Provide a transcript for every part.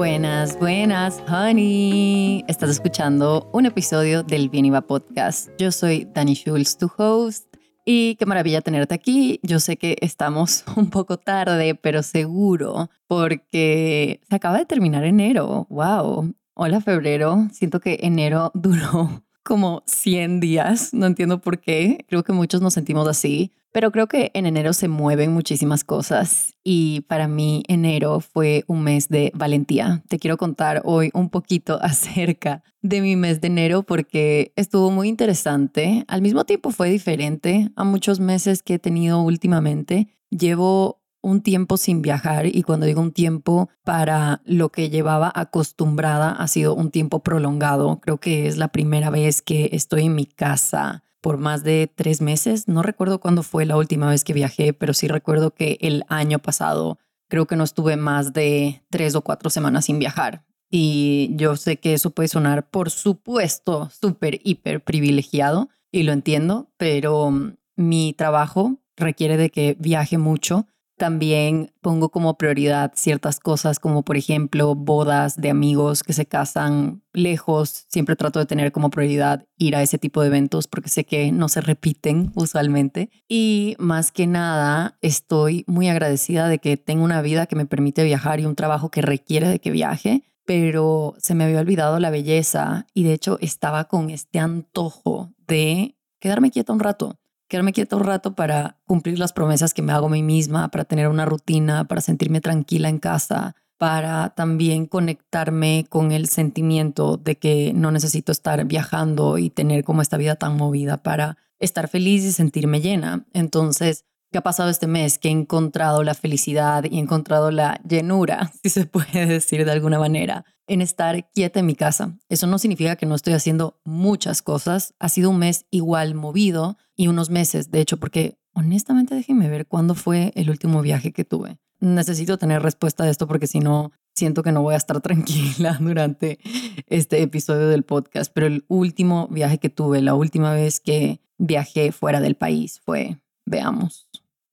Buenas, buenas, honey. Estás escuchando un episodio del Bien Iba Podcast. Yo soy Dani Schulz, tu host. Y qué maravilla tenerte aquí. Yo sé que estamos un poco tarde, pero seguro, porque se acaba de terminar enero. Wow. Hola, febrero. Siento que enero duró como 100 días. No entiendo por qué. Creo que muchos nos sentimos así. Pero creo que en enero se mueven muchísimas cosas y para mí enero fue un mes de valentía. Te quiero contar hoy un poquito acerca de mi mes de enero porque estuvo muy interesante. Al mismo tiempo fue diferente a muchos meses que he tenido últimamente. Llevo un tiempo sin viajar y cuando digo un tiempo para lo que llevaba acostumbrada ha sido un tiempo prolongado. Creo que es la primera vez que estoy en mi casa por más de tres meses. No recuerdo cuándo fue la última vez que viajé, pero sí recuerdo que el año pasado creo que no estuve más de tres o cuatro semanas sin viajar. Y yo sé que eso puede sonar, por supuesto, súper, hiper privilegiado y lo entiendo, pero mm, mi trabajo requiere de que viaje mucho también pongo como prioridad ciertas cosas como por ejemplo bodas de amigos que se casan lejos. Siempre trato de tener como prioridad ir a ese tipo de eventos porque sé que no se repiten usualmente. Y más que nada estoy muy agradecida de que tengo una vida que me permite viajar y un trabajo que requiere de que viaje pero se me había olvidado la belleza y de hecho estaba con este antojo de quedarme quieta un rato quedarme quieta un rato para cumplir las promesas que me hago a mí misma, para tener una rutina, para sentirme tranquila en casa, para también conectarme con el sentimiento de que no necesito estar viajando y tener como esta vida tan movida para estar feliz y sentirme llena. Entonces, ¿qué ha pasado este mes? Que he encontrado la felicidad y he encontrado la llenura, si se puede decir de alguna manera, en estar quieta en mi casa. Eso no significa que no estoy haciendo muchas cosas. Ha sido un mes igual movido y unos meses, de hecho, porque honestamente déjenme ver cuándo fue el último viaje que tuve. Necesito tener respuesta a esto porque si no, siento que no voy a estar tranquila durante este episodio del podcast. Pero el último viaje que tuve, la última vez que viajé fuera del país fue, veamos,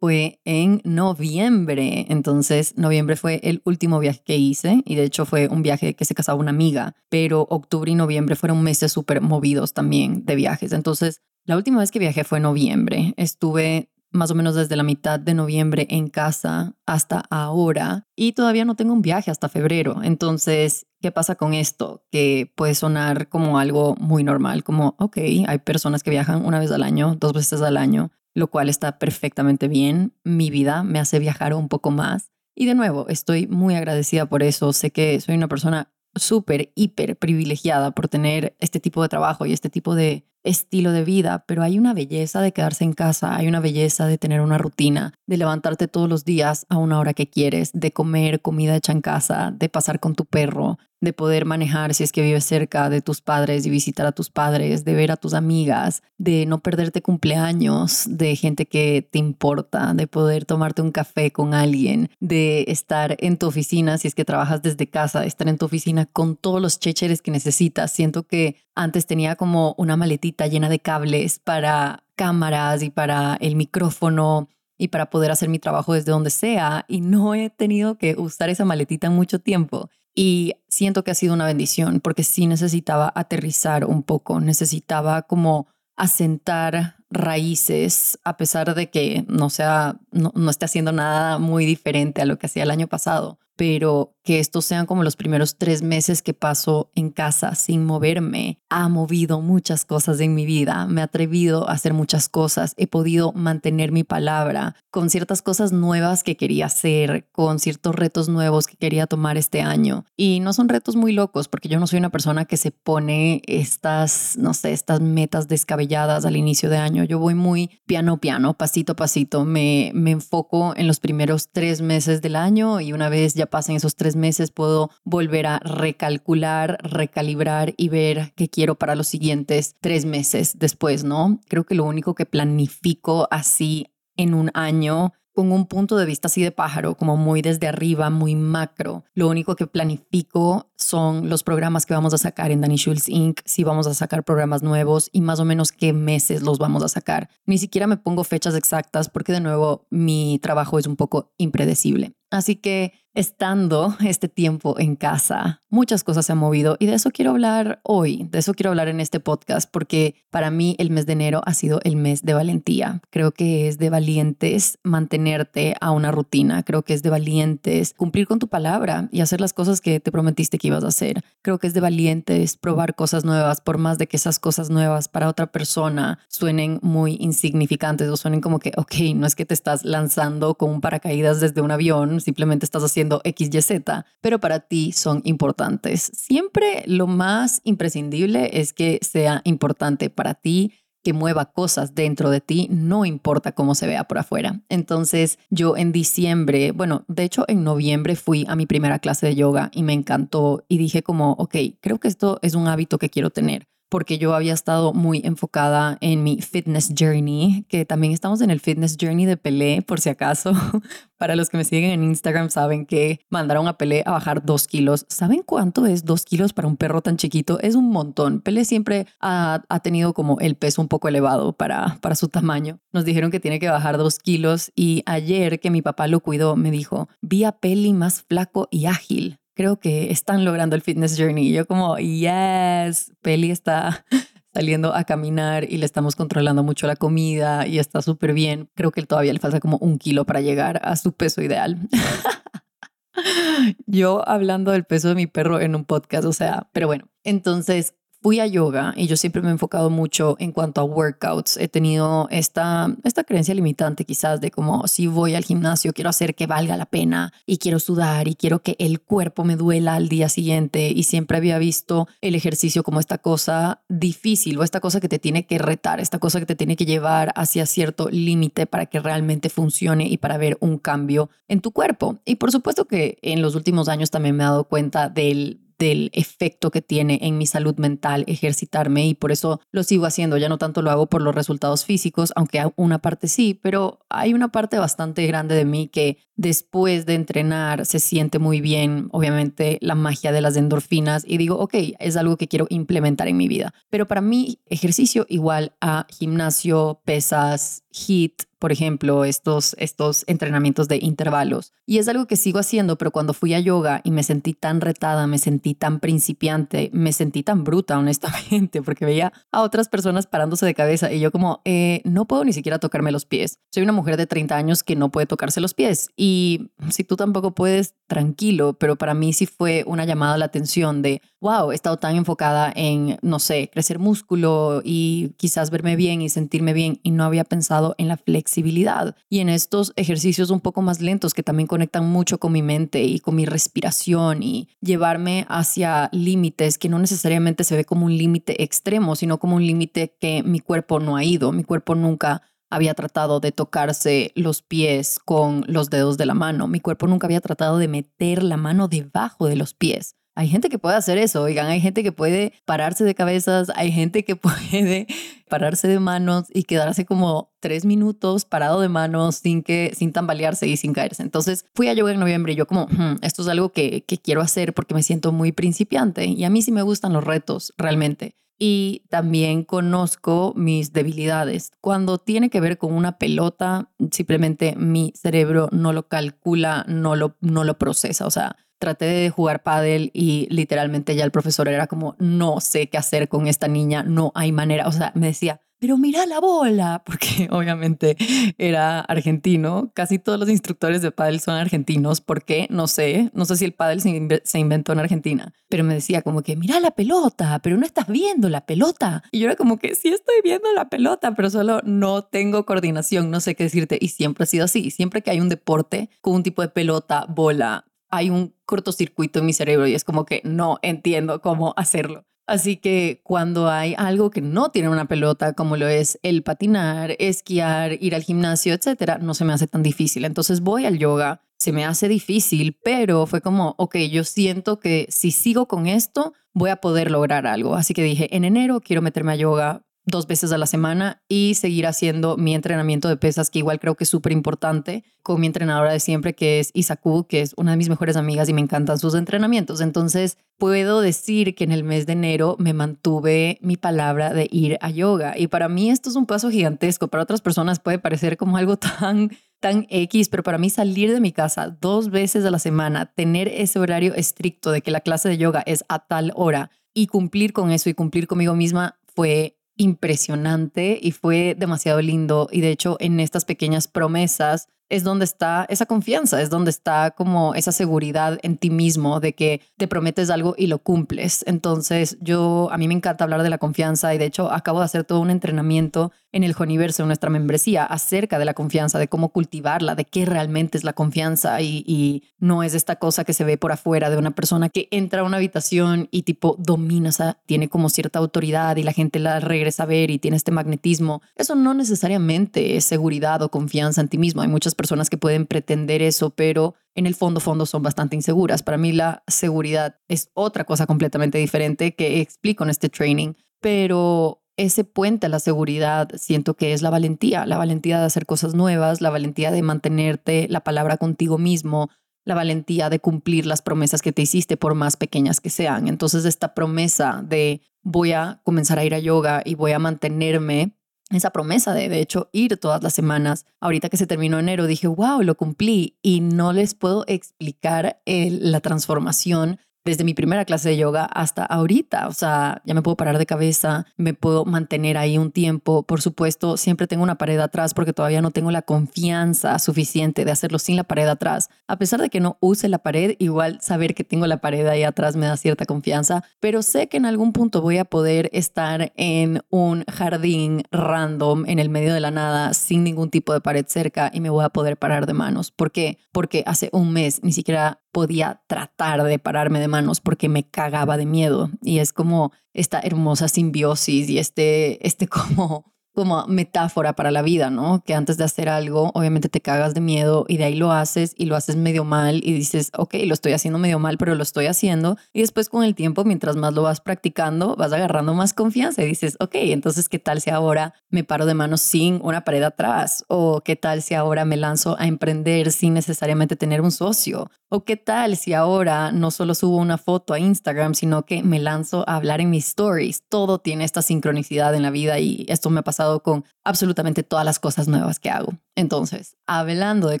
fue en noviembre. Entonces, noviembre fue el último viaje que hice y de hecho fue un viaje que se casaba una amiga, pero octubre y noviembre fueron meses súper movidos también de viajes. Entonces, la última vez que viajé fue noviembre. Estuve más o menos desde la mitad de noviembre en casa hasta ahora y todavía no tengo un viaje hasta febrero. Entonces, ¿qué pasa con esto? Que puede sonar como algo muy normal, como, ok, hay personas que viajan una vez al año, dos veces al año, lo cual está perfectamente bien. Mi vida me hace viajar un poco más. Y de nuevo, estoy muy agradecida por eso. Sé que soy una persona súper, hiper privilegiada por tener este tipo de trabajo y este tipo de estilo de vida, pero hay una belleza de quedarse en casa, hay una belleza de tener una rutina, de levantarte todos los días a una hora que quieres, de comer comida hecha en casa, de pasar con tu perro, de poder manejar si es que vives cerca de tus padres y visitar a tus padres, de ver a tus amigas, de no perderte cumpleaños, de gente que te importa, de poder tomarte un café con alguien, de estar en tu oficina si es que trabajas desde casa, estar en tu oficina con todos los chécheres que necesitas. Siento que antes tenía como una maletita llena de cables para cámaras y para el micrófono y para poder hacer mi trabajo desde donde sea y no he tenido que usar esa maletita mucho tiempo. Y siento que ha sido una bendición porque sí necesitaba aterrizar un poco, necesitaba como asentar raíces a pesar de que no sea no, no esté haciendo nada muy diferente a lo que hacía el año pasado pero que estos sean como los primeros tres meses que paso en casa sin moverme. Ha movido muchas cosas en mi vida, me ha atrevido a hacer muchas cosas, he podido mantener mi palabra con ciertas cosas nuevas que quería hacer, con ciertos retos nuevos que quería tomar este año. Y no son retos muy locos, porque yo no soy una persona que se pone estas, no sé, estas metas descabelladas al inicio de año. Yo voy muy piano piano, pasito a pasito. Me, me enfoco en los primeros tres meses del año y una vez ya pasen esos tres meses, puedo volver a recalcular, recalibrar y ver qué quiero para los siguientes tres meses después, ¿no? Creo que lo único que planifico así en un año con un punto de vista así de pájaro, como muy desde arriba, muy macro. Lo único que planifico son los programas que vamos a sacar en Danny Schulz Inc., si vamos a sacar programas nuevos y más o menos qué meses los vamos a sacar. Ni siquiera me pongo fechas exactas porque de nuevo mi trabajo es un poco impredecible. Así que estando este tiempo en casa, muchas cosas se han movido y de eso quiero hablar hoy, de eso quiero hablar en este podcast, porque para mí el mes de enero ha sido el mes de valentía. Creo que es de valientes mantenerte a una rutina, creo que es de valientes cumplir con tu palabra y hacer las cosas que te prometiste que ibas a hacer. Creo que es de valientes probar cosas nuevas, por más de que esas cosas nuevas para otra persona suenen muy insignificantes o suenen como que, ok, no es que te estás lanzando con un paracaídas desde un avión, simplemente estás haciendo X, Y, Z, pero para ti son importantes. Siempre lo más imprescindible es que sea importante para ti que mueva cosas dentro de ti, no importa cómo se vea por afuera. Entonces yo en diciembre, bueno, de hecho en noviembre fui a mi primera clase de yoga y me encantó y dije como, ok, creo que esto es un hábito que quiero tener porque yo había estado muy enfocada en mi fitness journey, que también estamos en el fitness journey de Pelé, por si acaso. Para los que me siguen en Instagram saben que mandaron a Pelé a bajar dos kilos. ¿Saben cuánto es dos kilos para un perro tan chiquito? Es un montón. Pelé siempre ha, ha tenido como el peso un poco elevado para, para su tamaño. Nos dijeron que tiene que bajar dos kilos y ayer que mi papá lo cuidó me dijo, vi a más flaco y ágil creo que están logrando el fitness journey. Yo como, yes, Peli está saliendo a caminar y le estamos controlando mucho la comida y está súper bien. Creo que él todavía le falta como un kilo para llegar a su peso ideal. yo hablando del peso de mi perro en un podcast, o sea, pero bueno, entonces fui a yoga y yo siempre me he enfocado mucho en cuanto a workouts. He tenido esta, esta creencia limitante quizás de como si voy al gimnasio quiero hacer que valga la pena y quiero sudar y quiero que el cuerpo me duela al día siguiente y siempre había visto el ejercicio como esta cosa difícil o esta cosa que te tiene que retar, esta cosa que te tiene que llevar hacia cierto límite para que realmente funcione y para ver un cambio en tu cuerpo. Y por supuesto que en los últimos años también me he dado cuenta del del efecto que tiene en mi salud mental ejercitarme y por eso lo sigo haciendo. Ya no tanto lo hago por los resultados físicos, aunque una parte sí, pero hay una parte bastante grande de mí que después de entrenar se siente muy bien, obviamente la magia de las endorfinas y digo, ok, es algo que quiero implementar en mi vida. Pero para mí ejercicio igual a gimnasio, pesas, HIT, por ejemplo, estos, estos entrenamientos de intervalos. Y es algo que sigo haciendo, pero cuando fui a yoga y me sentí tan retada, me sentí tan principiante, me sentí tan bruta, honestamente, porque veía a otras personas parándose de cabeza y yo como, eh, no puedo ni siquiera tocarme los pies. Soy una mujer de 30 años que no puede tocarse los pies. Y si tú tampoco puedes, tranquilo, pero para mí sí fue una llamada a la atención de, wow, he estado tan enfocada en, no sé, crecer músculo y quizás verme bien y sentirme bien y no había pensado en la flexibilidad y en estos ejercicios un poco más lentos que también conectan mucho con mi mente y con mi respiración y llevarme hacia límites que no necesariamente se ve como un límite extremo, sino como un límite que mi cuerpo no ha ido, mi cuerpo nunca había tratado de tocarse los pies con los dedos de la mano. Mi cuerpo nunca había tratado de meter la mano debajo de los pies. Hay gente que puede hacer eso, oigan, hay gente que puede pararse de cabezas, hay gente que puede pararse de manos y quedarse como tres minutos parado de manos sin que sin tambalearse y sin caerse. Entonces fui a yoga en noviembre y yo como, esto es algo que, que quiero hacer porque me siento muy principiante y a mí sí me gustan los retos realmente y también conozco mis debilidades. Cuando tiene que ver con una pelota, simplemente mi cerebro no lo calcula, no lo, no lo procesa. O sea, traté de jugar pádel y literalmente ya el profesor era como, no sé qué hacer con esta niña, no hay manera. O sea, me decía, pero mira la bola, porque obviamente era argentino. Casi todos los instructores de pádel son argentinos. ¿Por qué? No sé. No sé si el pádel se inventó en Argentina. Pero me decía como que, mira la pelota, pero no estás viendo la pelota. Y yo era como que, sí estoy viendo la pelota, pero solo no tengo coordinación, no sé qué decirte. Y siempre ha sido así. Siempre que hay un deporte con un tipo de pelota, bola, hay un cortocircuito en mi cerebro y es como que no entiendo cómo hacerlo. Así que cuando hay algo que no tiene una pelota, como lo es el patinar, esquiar, ir al gimnasio, etcétera, no se me hace tan difícil. Entonces voy al yoga, se me hace difícil, pero fue como, ok, yo siento que si sigo con esto, voy a poder lograr algo. Así que dije, en enero quiero meterme a yoga dos veces a la semana y seguir haciendo mi entrenamiento de pesas, que igual creo que es súper importante, con mi entrenadora de siempre, que es Isaku, que es una de mis mejores amigas y me encantan sus entrenamientos. Entonces, puedo decir que en el mes de enero me mantuve mi palabra de ir a yoga. Y para mí esto es un paso gigantesco. Para otras personas puede parecer como algo tan tan X, pero para mí salir de mi casa dos veces a la semana, tener ese horario estricto de que la clase de yoga es a tal hora y cumplir con eso y cumplir conmigo misma fue impresionante y fue demasiado lindo. Y de hecho, en estas pequeñas promesas es donde está esa confianza, es donde está como esa seguridad en ti mismo de que te prometes algo y lo cumples. Entonces, yo a mí me encanta hablar de la confianza y de hecho acabo de hacer todo un entrenamiento en el Joniverso, en nuestra membresía, acerca de la confianza, de cómo cultivarla, de qué realmente es la confianza y, no es esta cosa que se ve por afuera de una persona que entra a una habitación y tipo domina, o tiene como cierta autoridad y la gente la regresa a ver y tiene este magnetismo. Eso no necesariamente es seguridad o confianza en ti mismo. Hay muchas personas que pueden pretender eso, pero en el fondo, fondo son bastante inseguras. Para mí la seguridad es otra cosa completamente diferente que explico en este training, pero ese puente a la seguridad siento que es la valentía, la valentía de hacer cosas nuevas, la valentía de mantenerte la palabra contigo mismo, la valentía de cumplir las promesas que te hiciste por más pequeñas que sean. Entonces esta promesa de voy a comenzar a ir a yoga y voy a mantenerme esa promesa de, de hecho, ir todas las semanas. Ahorita que se terminó enero, dije, wow, lo cumplí y no les puedo explicar la transformación desde mi primera clase de yoga hasta ahorita. O sea, ya me puedo parar de cabeza, me puedo mantener ahí un tiempo. Por supuesto, siempre tengo una pared atrás porque todavía no tengo la confianza suficiente de hacerlo sin la pared atrás. A pesar de que no use la pared, igual saber que tengo la pared ahí atrás me da cierta confianza, pero sé que en algún punto voy a poder estar en un jardín random en el medio de la nada sin ningún tipo de pared cerca y me voy a poder parar de manos. ¿Por qué? Porque hace un mes ni siquiera podía tratar de pararme de manos porque me cagaba de miedo. Y es como esta hermosa simbiosis y este, este como como metáfora para la vida, ¿no? Que antes de hacer algo, obviamente te cagas de miedo y de ahí lo haces y lo haces medio mal y dices, ok, lo estoy haciendo medio mal, pero lo estoy haciendo. Y después con el tiempo, mientras más lo vas practicando, vas agarrando más confianza y dices, ok, entonces, ¿qué tal si ahora me paro de manos sin una pared atrás? ¿O qué tal si ahora me lanzo a emprender sin necesariamente tener un socio? ¿O qué tal si ahora no solo subo una foto a Instagram, sino que me lanzo a hablar en mis stories? Todo tiene esta sincronicidad en la vida y esto me ha pasado con absolutamente todas las cosas nuevas que hago. Entonces, hablando de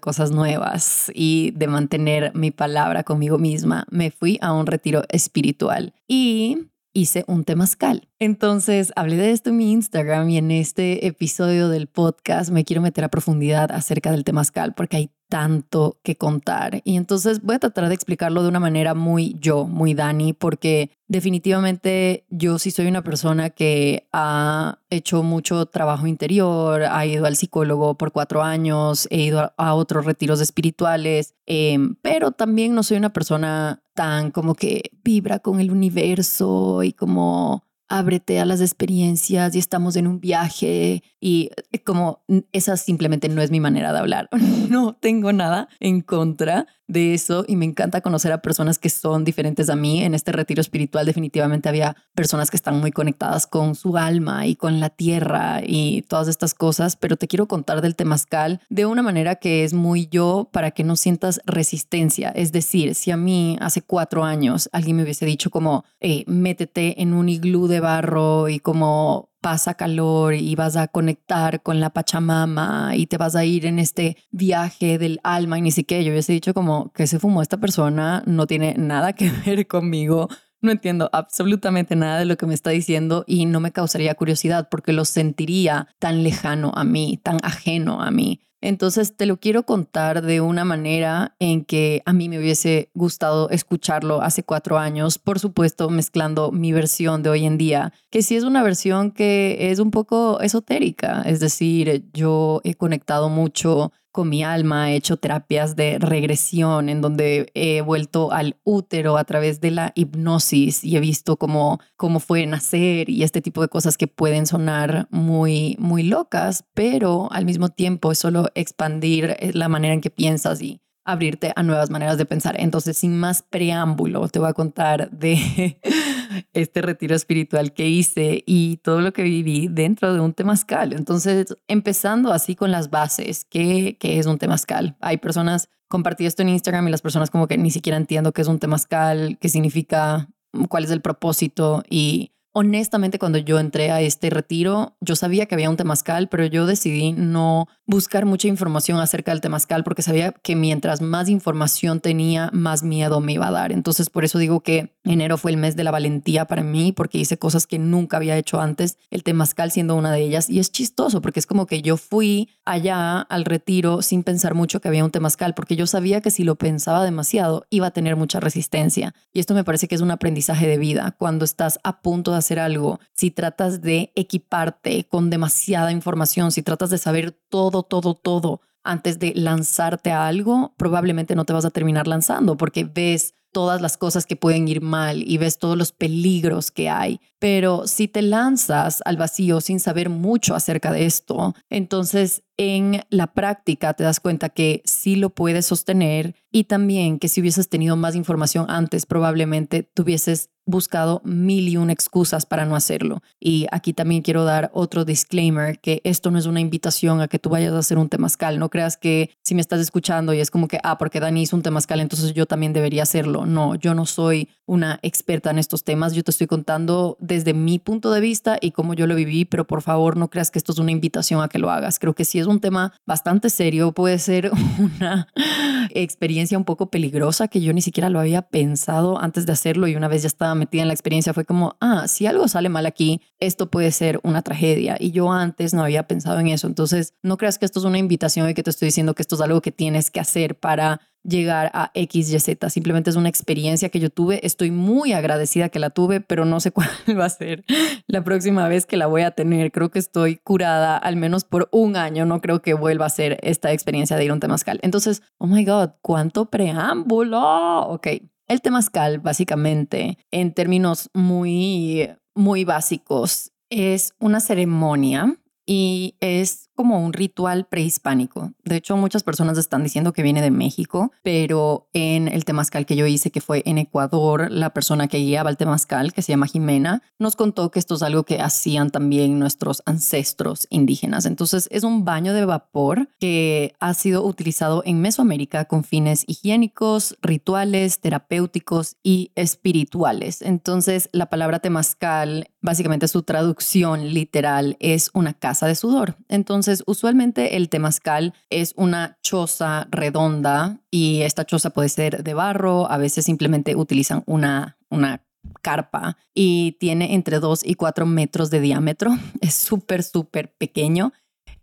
cosas nuevas y de mantener mi palabra conmigo misma, me fui a un retiro espiritual y hice un temazcal. Entonces, hablé de esto en mi Instagram y en este episodio del podcast me quiero meter a profundidad acerca del temazcal porque hay tanto que contar. Y entonces voy a tratar de explicarlo de una manera muy yo, muy Dani, porque definitivamente yo sí soy una persona que ha hecho mucho trabajo interior, ha ido al psicólogo por cuatro años, he ido a otros retiros espirituales, em, pero también no soy una persona tan como que vibra con el universo y como ábrete a las experiencias y estamos en un viaje y eh, como esa simplemente no es mi manera de hablar. No tengo nada en contra de eso y me encanta conocer a personas que son diferentes a mí. En este retiro espiritual definitivamente había personas que están muy conectadas con su alma y con la tierra y todas estas cosas, pero te quiero contar del temazcal de una manera que es muy yo para que no sientas resistencia. Es decir, si a mí hace cuatro años alguien me hubiese dicho como, eh, métete en un iglú de barro y como pasa calor y vas a conectar con la Pachamama y te vas a ir en este viaje del alma y ni siquiera yo hubiese dicho como que se fumó esta persona, no tiene nada que ver conmigo, no entiendo absolutamente nada de lo que me está diciendo y no me causaría curiosidad porque lo sentiría tan lejano a mí, tan ajeno a mí. Entonces te lo quiero contar de una manera en que a mí me hubiese gustado escucharlo hace cuatro años, por supuesto mezclando mi versión de hoy en día, que sí es una versión que es un poco esotérica, es decir, yo he conectado mucho con mi alma, he hecho terapias de regresión en donde he vuelto al útero a través de la hipnosis y he visto cómo, cómo fue nacer y este tipo de cosas que pueden sonar muy, muy locas, pero al mismo tiempo es solo expandir eh, la manera en que piensas y abrirte a nuevas maneras de pensar. Entonces, sin más preámbulo, te voy a contar de este retiro espiritual que hice y todo lo que viví dentro de un temazcal. Entonces, empezando así con las bases, ¿qué, qué es un temazcal? Hay personas, compartí esto en Instagram y las personas como que ni siquiera entiendo qué es un temazcal, qué significa, cuál es el propósito y honestamente cuando yo entré a este retiro, yo sabía que había un temazcal, pero yo decidí no buscar mucha información acerca del temazcal porque sabía que mientras más información tenía, más miedo me iba a dar. Entonces por eso digo que enero fue el mes de la valentía para mí porque hice cosas que nunca había hecho antes, el temazcal siendo una de ellas. Y es chistoso porque es como que yo fui allá al retiro sin pensar mucho que había un temazcal porque yo sabía que si lo pensaba demasiado iba a tener mucha resistencia. Y esto me parece que es un aprendizaje de vida. Cuando estás a punto de hacer algo, si tratas de equiparte con demasiada información, si tratas de saber todo, todo, todo antes de lanzarte a algo, probablemente no te vas a terminar lanzando porque ves todas las cosas que pueden ir mal y ves todos los peligros que hay. Pero si te lanzas al vacío sin saber mucho acerca de esto, entonces en la práctica te das cuenta que sí lo puedes sostener y también que si hubieses tenido más información antes, probablemente tuvieses buscado mil y una excusas para no hacerlo. Y aquí también quiero dar otro disclaimer, que esto no es una invitación a que tú vayas a hacer un temazcal. No creas que si me estás escuchando y es como que, ah, porque Dani hizo un temazcal, entonces yo también debería hacerlo. No, yo no soy una experta en estos temas. Yo te estoy contando desde mi punto de vista y cómo yo lo viví, pero por favor no creas que esto es una invitación a que lo hagas. Creo que si es un tema bastante serio, puede ser una experiencia un poco peligrosa que yo ni siquiera lo había pensado antes de hacerlo y una vez ya estaba metida en la experiencia fue como, ah, si algo sale mal aquí, esto puede ser una tragedia. Y yo antes no había pensado en eso. Entonces, no creas que esto es una invitación y que te estoy diciendo que esto es algo que tienes que hacer para llegar a X, Y, Z. Simplemente es una experiencia que yo tuve. Estoy muy agradecida que la tuve, pero no sé cuál va a ser la próxima vez que la voy a tener. Creo que estoy curada al menos por un año. No creo que vuelva a ser esta experiencia de ir a un temazcal. Entonces, oh my God, cuánto preámbulo. Ok. El temazcal, básicamente, en términos muy, muy básicos, es una ceremonia y es como un ritual prehispánico. De hecho, muchas personas están diciendo que viene de México, pero en el temazcal que yo hice, que fue en Ecuador, la persona que guiaba el temazcal, que se llama Jimena, nos contó que esto es algo que hacían también nuestros ancestros indígenas. Entonces, es un baño de vapor que ha sido utilizado en Mesoamérica con fines higiénicos, rituales, terapéuticos y espirituales. Entonces, la palabra temazcal, básicamente su traducción literal es una casa de sudor. Entonces, usualmente el temazcal es una choza redonda y esta choza puede ser de barro, a veces simplemente utilizan una, una carpa y tiene entre 2 y 4 metros de diámetro. Es súper, súper pequeño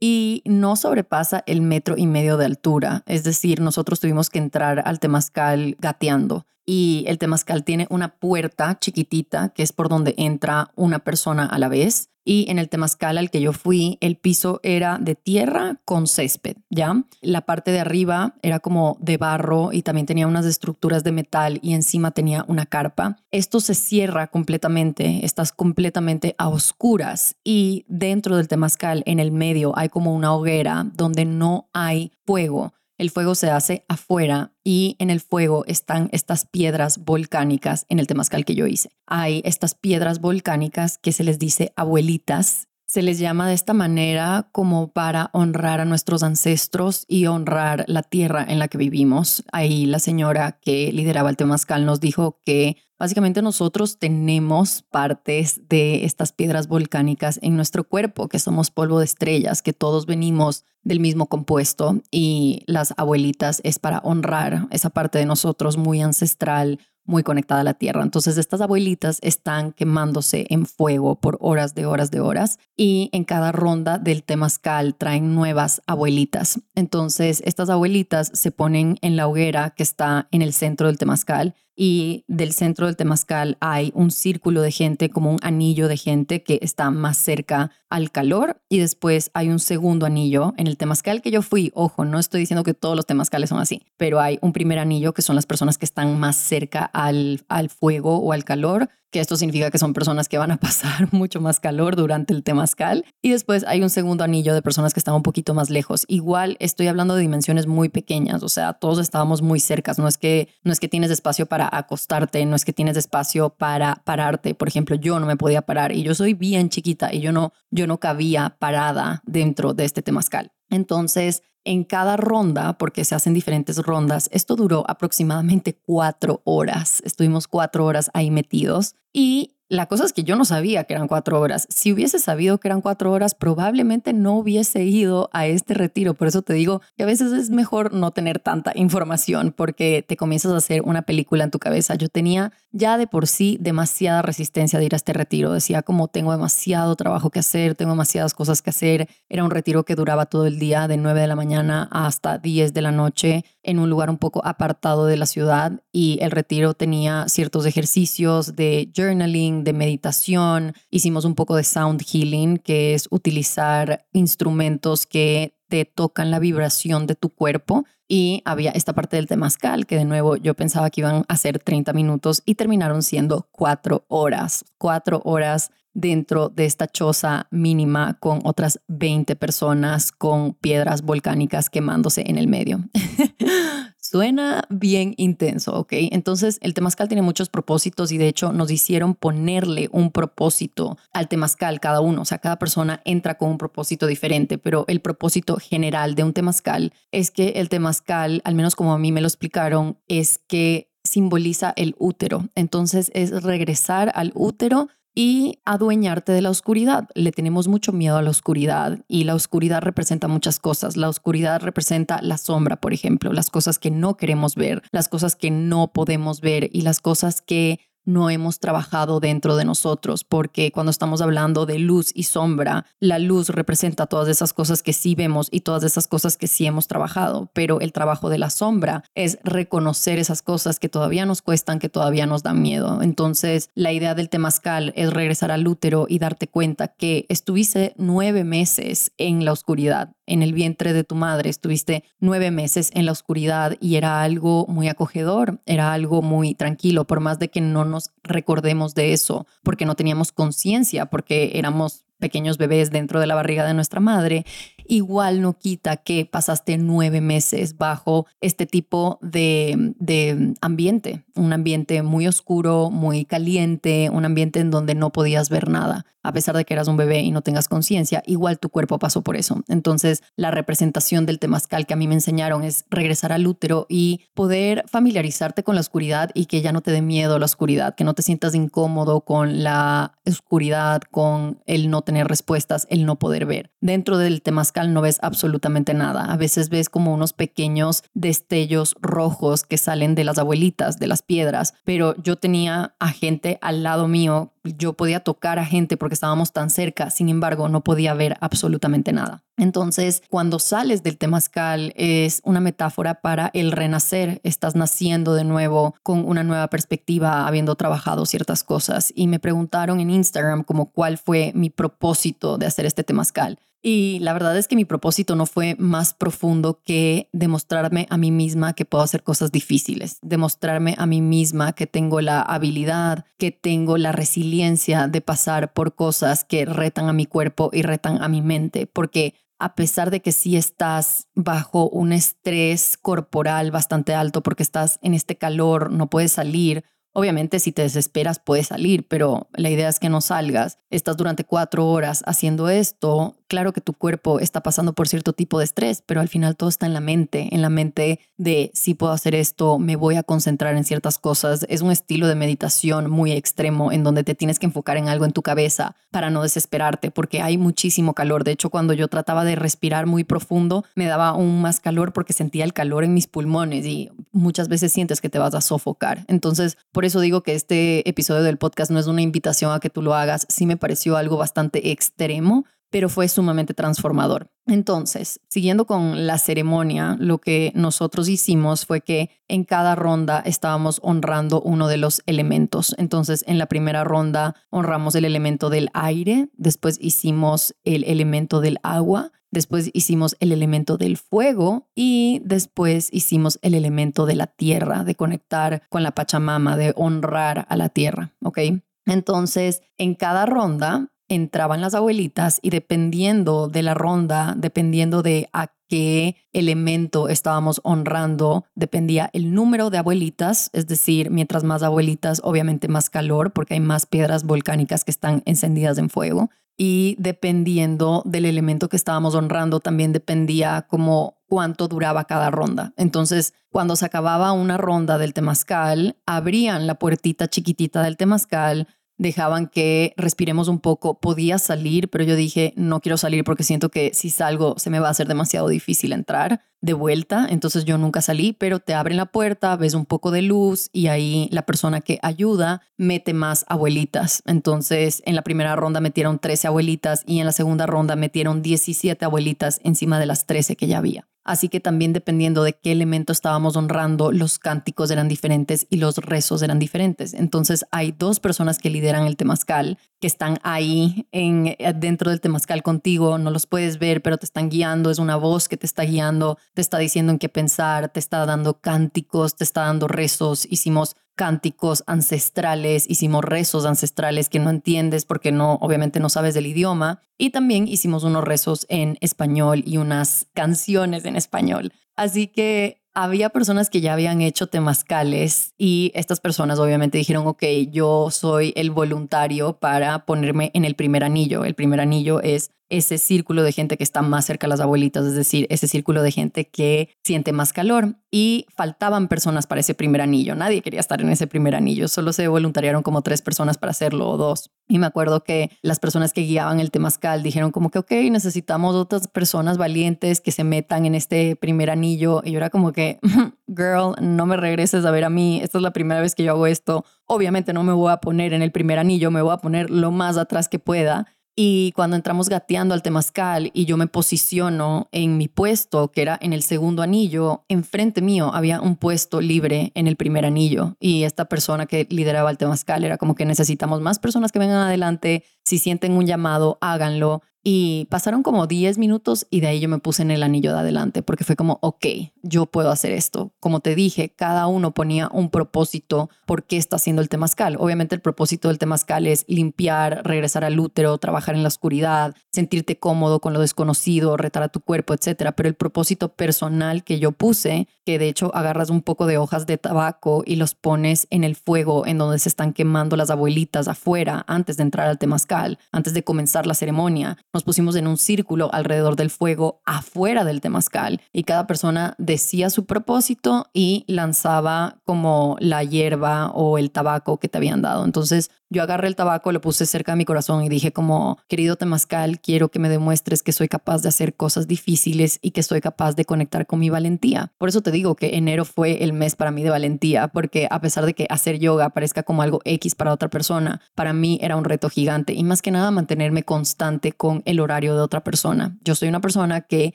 y no sobrepasa el metro y medio de altura. Es decir, nosotros tuvimos que entrar al temazcal gateando y el temazcal tiene una puerta chiquitita que es por donde entra una persona a la vez y en el temazcal al que yo fui, el piso era de tierra con césped, ¿ya? La parte de arriba era como de barro y también tenía unas estructuras de metal y encima tenía una carpa. Esto se cierra completamente, estás completamente a oscuras y dentro del temazcal, en el medio, hay como una hoguera donde no hay fuego el fuego se hace afuera y en el fuego están estas piedras volcánicas en el temazcal que yo hice. Hay estas piedras volcánicas que se les dice abuelitas. Se les llama de esta manera como para honrar a nuestros ancestros y honrar la tierra en la que vivimos. Ahí la señora que lideraba el temazcal nos dijo que Básicamente nosotros tenemos partes de estas piedras volcánicas en nuestro cuerpo, que somos polvo de estrellas, que todos venimos del mismo compuesto y las abuelitas es para honrar esa parte de nosotros muy ancestral, muy conectada a la tierra. Entonces estas abuelitas están quemándose en fuego por horas de horas de horas y en cada ronda del temazcal traen nuevas abuelitas. Entonces estas abuelitas se ponen en la hoguera que está en el centro del temazcal y del centro del temazcal hay un círculo de gente, como un anillo de gente que está más cerca al calor y después hay un segundo anillo en el temazcal que yo fui. Ojo, no estoy diciendo que todos los temazcales son así, pero hay un primer anillo que son las personas que están más cerca al, al fuego o al calor que esto significa que son personas que van a pasar mucho más calor durante el temazcal. Y después hay un segundo anillo de personas que están un poquito más lejos. Igual estoy hablando de dimensiones muy pequeñas, o sea, todos estábamos muy cercas. No es que, no es que tienes espacio para acostarte, no es que tienes espacio para pararte. Por ejemplo, yo no me podía parar y yo soy bien chiquita y yo no, yo no cabía parada dentro de este temazcal. Entonces, en cada ronda, porque se hacen diferentes rondas, esto duró aproximadamente cuatro horas. Estuvimos cuatro horas ahí metidos y La cosa es que yo no sabía que eran cuatro horas. Si hubiese sabido que eran cuatro horas, probablemente no hubiese ido a este retiro. Por eso te digo que a veces es mejor no tener tanta información porque te comienzas a hacer una película en tu cabeza. Yo tenía ya de por sí demasiada resistencia de ir a este retiro. Decía como tengo demasiado trabajo que hacer, tengo demasiadas cosas que hacer. Era un retiro que duraba todo el día de 9 de la mañana hasta 10 de la noche en un lugar un poco apartado de la ciudad y el retiro tenía ciertos ejercicios de journaling de meditación, hicimos un poco de sound healing, que es utilizar instrumentos que te tocan la vibración de tu cuerpo. Y había esta parte del temazcal, que de nuevo yo pensaba que iban a ser 30 minutos y terminaron siendo cuatro horas, cuatro horas dentro de esta choza mínima con otras 20 personas con piedras volcánicas quemándose en el medio. Suena bien intenso, ¿ok? Entonces el temazcal tiene muchos propósitos y de hecho nos hicieron ponerle un propósito al temazcal cada uno, o sea, cada persona entra con un propósito diferente, pero el propósito general de un temazcal es que el temazcal, al menos como a mí me lo explicaron, es que simboliza el útero. Entonces es regresar al útero y adueñarte de la oscuridad. Le tenemos mucho miedo a la oscuridad y la oscuridad representa muchas cosas. La oscuridad representa la sombra, por ejemplo, las cosas que no queremos ver, las cosas que no podemos ver y las cosas que no hemos trabajado dentro de nosotros, porque cuando estamos hablando de luz y sombra, la luz representa todas esas cosas que sí vemos y todas esas cosas que sí hemos trabajado, pero el trabajo de la sombra es reconocer esas cosas que todavía nos cuestan, que todavía nos dan miedo. Entonces, la idea del temazcal es regresar al útero y darte cuenta que estuviste nueve meses en la oscuridad, en el vientre de tu madre, estuviste nueve meses en la oscuridad y era algo muy acogedor, era algo muy tranquilo, por más de que no nos recordemos de eso, porque no teníamos conciencia, porque éramos pequeños bebés dentro de la barriga de nuestra madre, igual no quita que pasaste nueve meses bajo este tipo de, de, ambiente, un ambiente muy oscuro, muy caliente, un ambiente en donde no podías ver nada. A pesar de que eras un bebé y no tengas conciencia, igual tu cuerpo pasó por eso. Entonces, la representación del temazcal que a mí me enseñaron es regresar al útero y poder familiarizarte con la oscuridad y que ya no te dé miedo la oscuridad, que no te sientas incómodo con la oscuridad, con el no tener respuestas, el no poder ver. Dentro del temazcal no ves absolutamente nada. A veces ves como unos pequeños destellos rojos que salen de las abuelitas, de las piedras, pero yo tenía a gente al lado mío, yo podía tocar a gente porque estábamos tan cerca, sin embargo no podía ver absolutamente nada. Entonces, cuando sales del temazcal es una metáfora para el renacer, estás naciendo de nuevo con una nueva perspectiva, habiendo trabajado ciertas cosas. Y me preguntaron en Instagram como cuál fue mi propósito de hacer este temazcal. Y la verdad es que mi propósito no fue más profundo que demostrarme a mí misma que puedo hacer cosas difíciles, demostrarme a mí misma que tengo la habilidad, que tengo la resiliencia de pasar por cosas que retan a mi cuerpo y retan a mi mente, porque a pesar de que sí estás bajo un estrés corporal bastante alto porque estás en este calor, no puedes salir, Obviamente si te desesperas puedes salir, pero la idea es que no salgas. Estás durante cuatro horas haciendo esto. Claro que tu cuerpo está pasando por cierto tipo de estrés, pero al final todo está en la mente, en la mente de si puedo hacer esto, me voy a concentrar en ciertas cosas. Es un estilo de meditación muy extremo en donde te tienes que enfocar en algo en tu cabeza para no desesperarte, porque hay muchísimo calor. De hecho, cuando yo trataba de respirar muy profundo, me daba aún más calor porque sentía el calor en mis pulmones y muchas veces sientes que te vas a sofocar. Entonces, por eso digo que este episodio del podcast no es una invitación a que tú lo hagas. Sí me pareció algo bastante extremo, pero fue sumamente transformador. Entonces, siguiendo con la ceremonia, lo que nosotros hicimos fue que en cada ronda estábamos honrando uno de los elementos. Entonces, en la primera ronda honramos el elemento del aire, después hicimos el elemento del agua, después hicimos el elemento del fuego y después hicimos el elemento de la tierra, de conectar con la Pachamama, de honrar a la tierra, ¿ok? Entonces, en cada ronda entraban las abuelitas y dependiendo de la ronda, dependiendo de a qué elemento estábamos honrando, dependía el número de abuelitas, es decir, mientras más abuelitas, obviamente más calor, porque hay más piedras volcánicas que están encendidas en fuego. Y dependiendo del elemento que estábamos honrando, también dependía como cuánto duraba cada ronda. Entonces, cuando se acababa una ronda del temazcal, abrían la puertita chiquitita del temazcal, dejaban que respiremos un poco. Podía salir, pero yo dije, no quiero salir porque siento que si salgo se me va a hacer demasiado difícil entrar de vuelta. Entonces yo nunca salí, pero te abren la puerta, ves un poco de luz y ahí la persona que ayuda mete más abuelitas. Entonces en la primera ronda metieron 13 abuelitas y en la segunda ronda metieron 17 abuelitas encima de las 13 que ya había. Así que también dependiendo de qué elemento estábamos honrando, los cánticos eran diferentes y los rezos eran diferentes. Entonces hay dos personas que lideran el temazcal, que están ahí en, eh, dentro del temazcal contigo, no los puedes ver, pero te están guiando, es una voz que te está guiando, te está diciendo en qué pensar, te está dando cánticos, te está dando rezos. Hicimos cánticos ancestrales, hicimos rezos ancestrales que no entiendes porque no, obviamente no sabes del idioma. Y también hicimos unos rezos en español y unas canciones en español. Así que había personas que ya habían hecho temazcales y estas personas obviamente dijeron, ok, yo soy el voluntario para ponerme en el primer anillo. El primer anillo es ese círculo de gente que está más cerca a las abuelitas, es decir, ese círculo de gente que siente más calor. Y faltaban personas para ese primer anillo. Nadie quería estar en ese primer anillo. Solo se voluntariaron como tres personas para hacerlo o dos. Y me acuerdo que las personas que guiaban el temazcal dijeron como que, ok, necesitamos otras personas valientes que se metan en este primer anillo. Y yo era como que, girl, no me regreses a ver a mí. Esta es la primera vez que yo hago esto. Obviamente no me voy a poner en el primer anillo, me voy a poner lo más atrás que pueda y cuando entramos gateando al temazcal y yo me posiciono en mi puesto, que era en el segundo anillo, enfrente mío había un puesto libre en el primer anillo. Y esta persona que lideraba el temazcal era como que necesitamos más personas que vengan adelante. Si sienten un llamado, háganlo. Y pasaron como 10 minutos y de ahí yo me puse en el anillo de adelante porque fue como, ok, yo puedo hacer esto. Como te dije, cada uno ponía un propósito por qué está haciendo el temazcal. Obviamente el propósito del temazcal es limpiar, regresar al útero, trabajar en la oscuridad, sentirte cómodo con lo desconocido, retar a tu cuerpo, etcétera. Pero el propósito personal que yo puse, que de hecho agarras un poco de hojas de tabaco y los pones en el fuego en donde se están quemando las abuelitas afuera antes de entrar al temazcal, antes de comenzar la ceremonia nos pusimos en un círculo alrededor del fuego afuera del temazcal y cada persona decía su propósito y lanzaba como la hierba o el tabaco que te habían dado. Entonces yo agarré el tabaco, lo puse cerca de mi corazón y dije como, querido Temazcal, quiero que me demuestres que soy capaz de hacer cosas difíciles y que soy capaz de conectar con mi valentía. Por eso te digo que enero fue el mes para mí de valentía, porque a pesar de que hacer yoga parezca como algo X para otra persona, para mí era un reto gigante y más que nada mantenerme constante con el horario de otra persona. Yo soy una persona que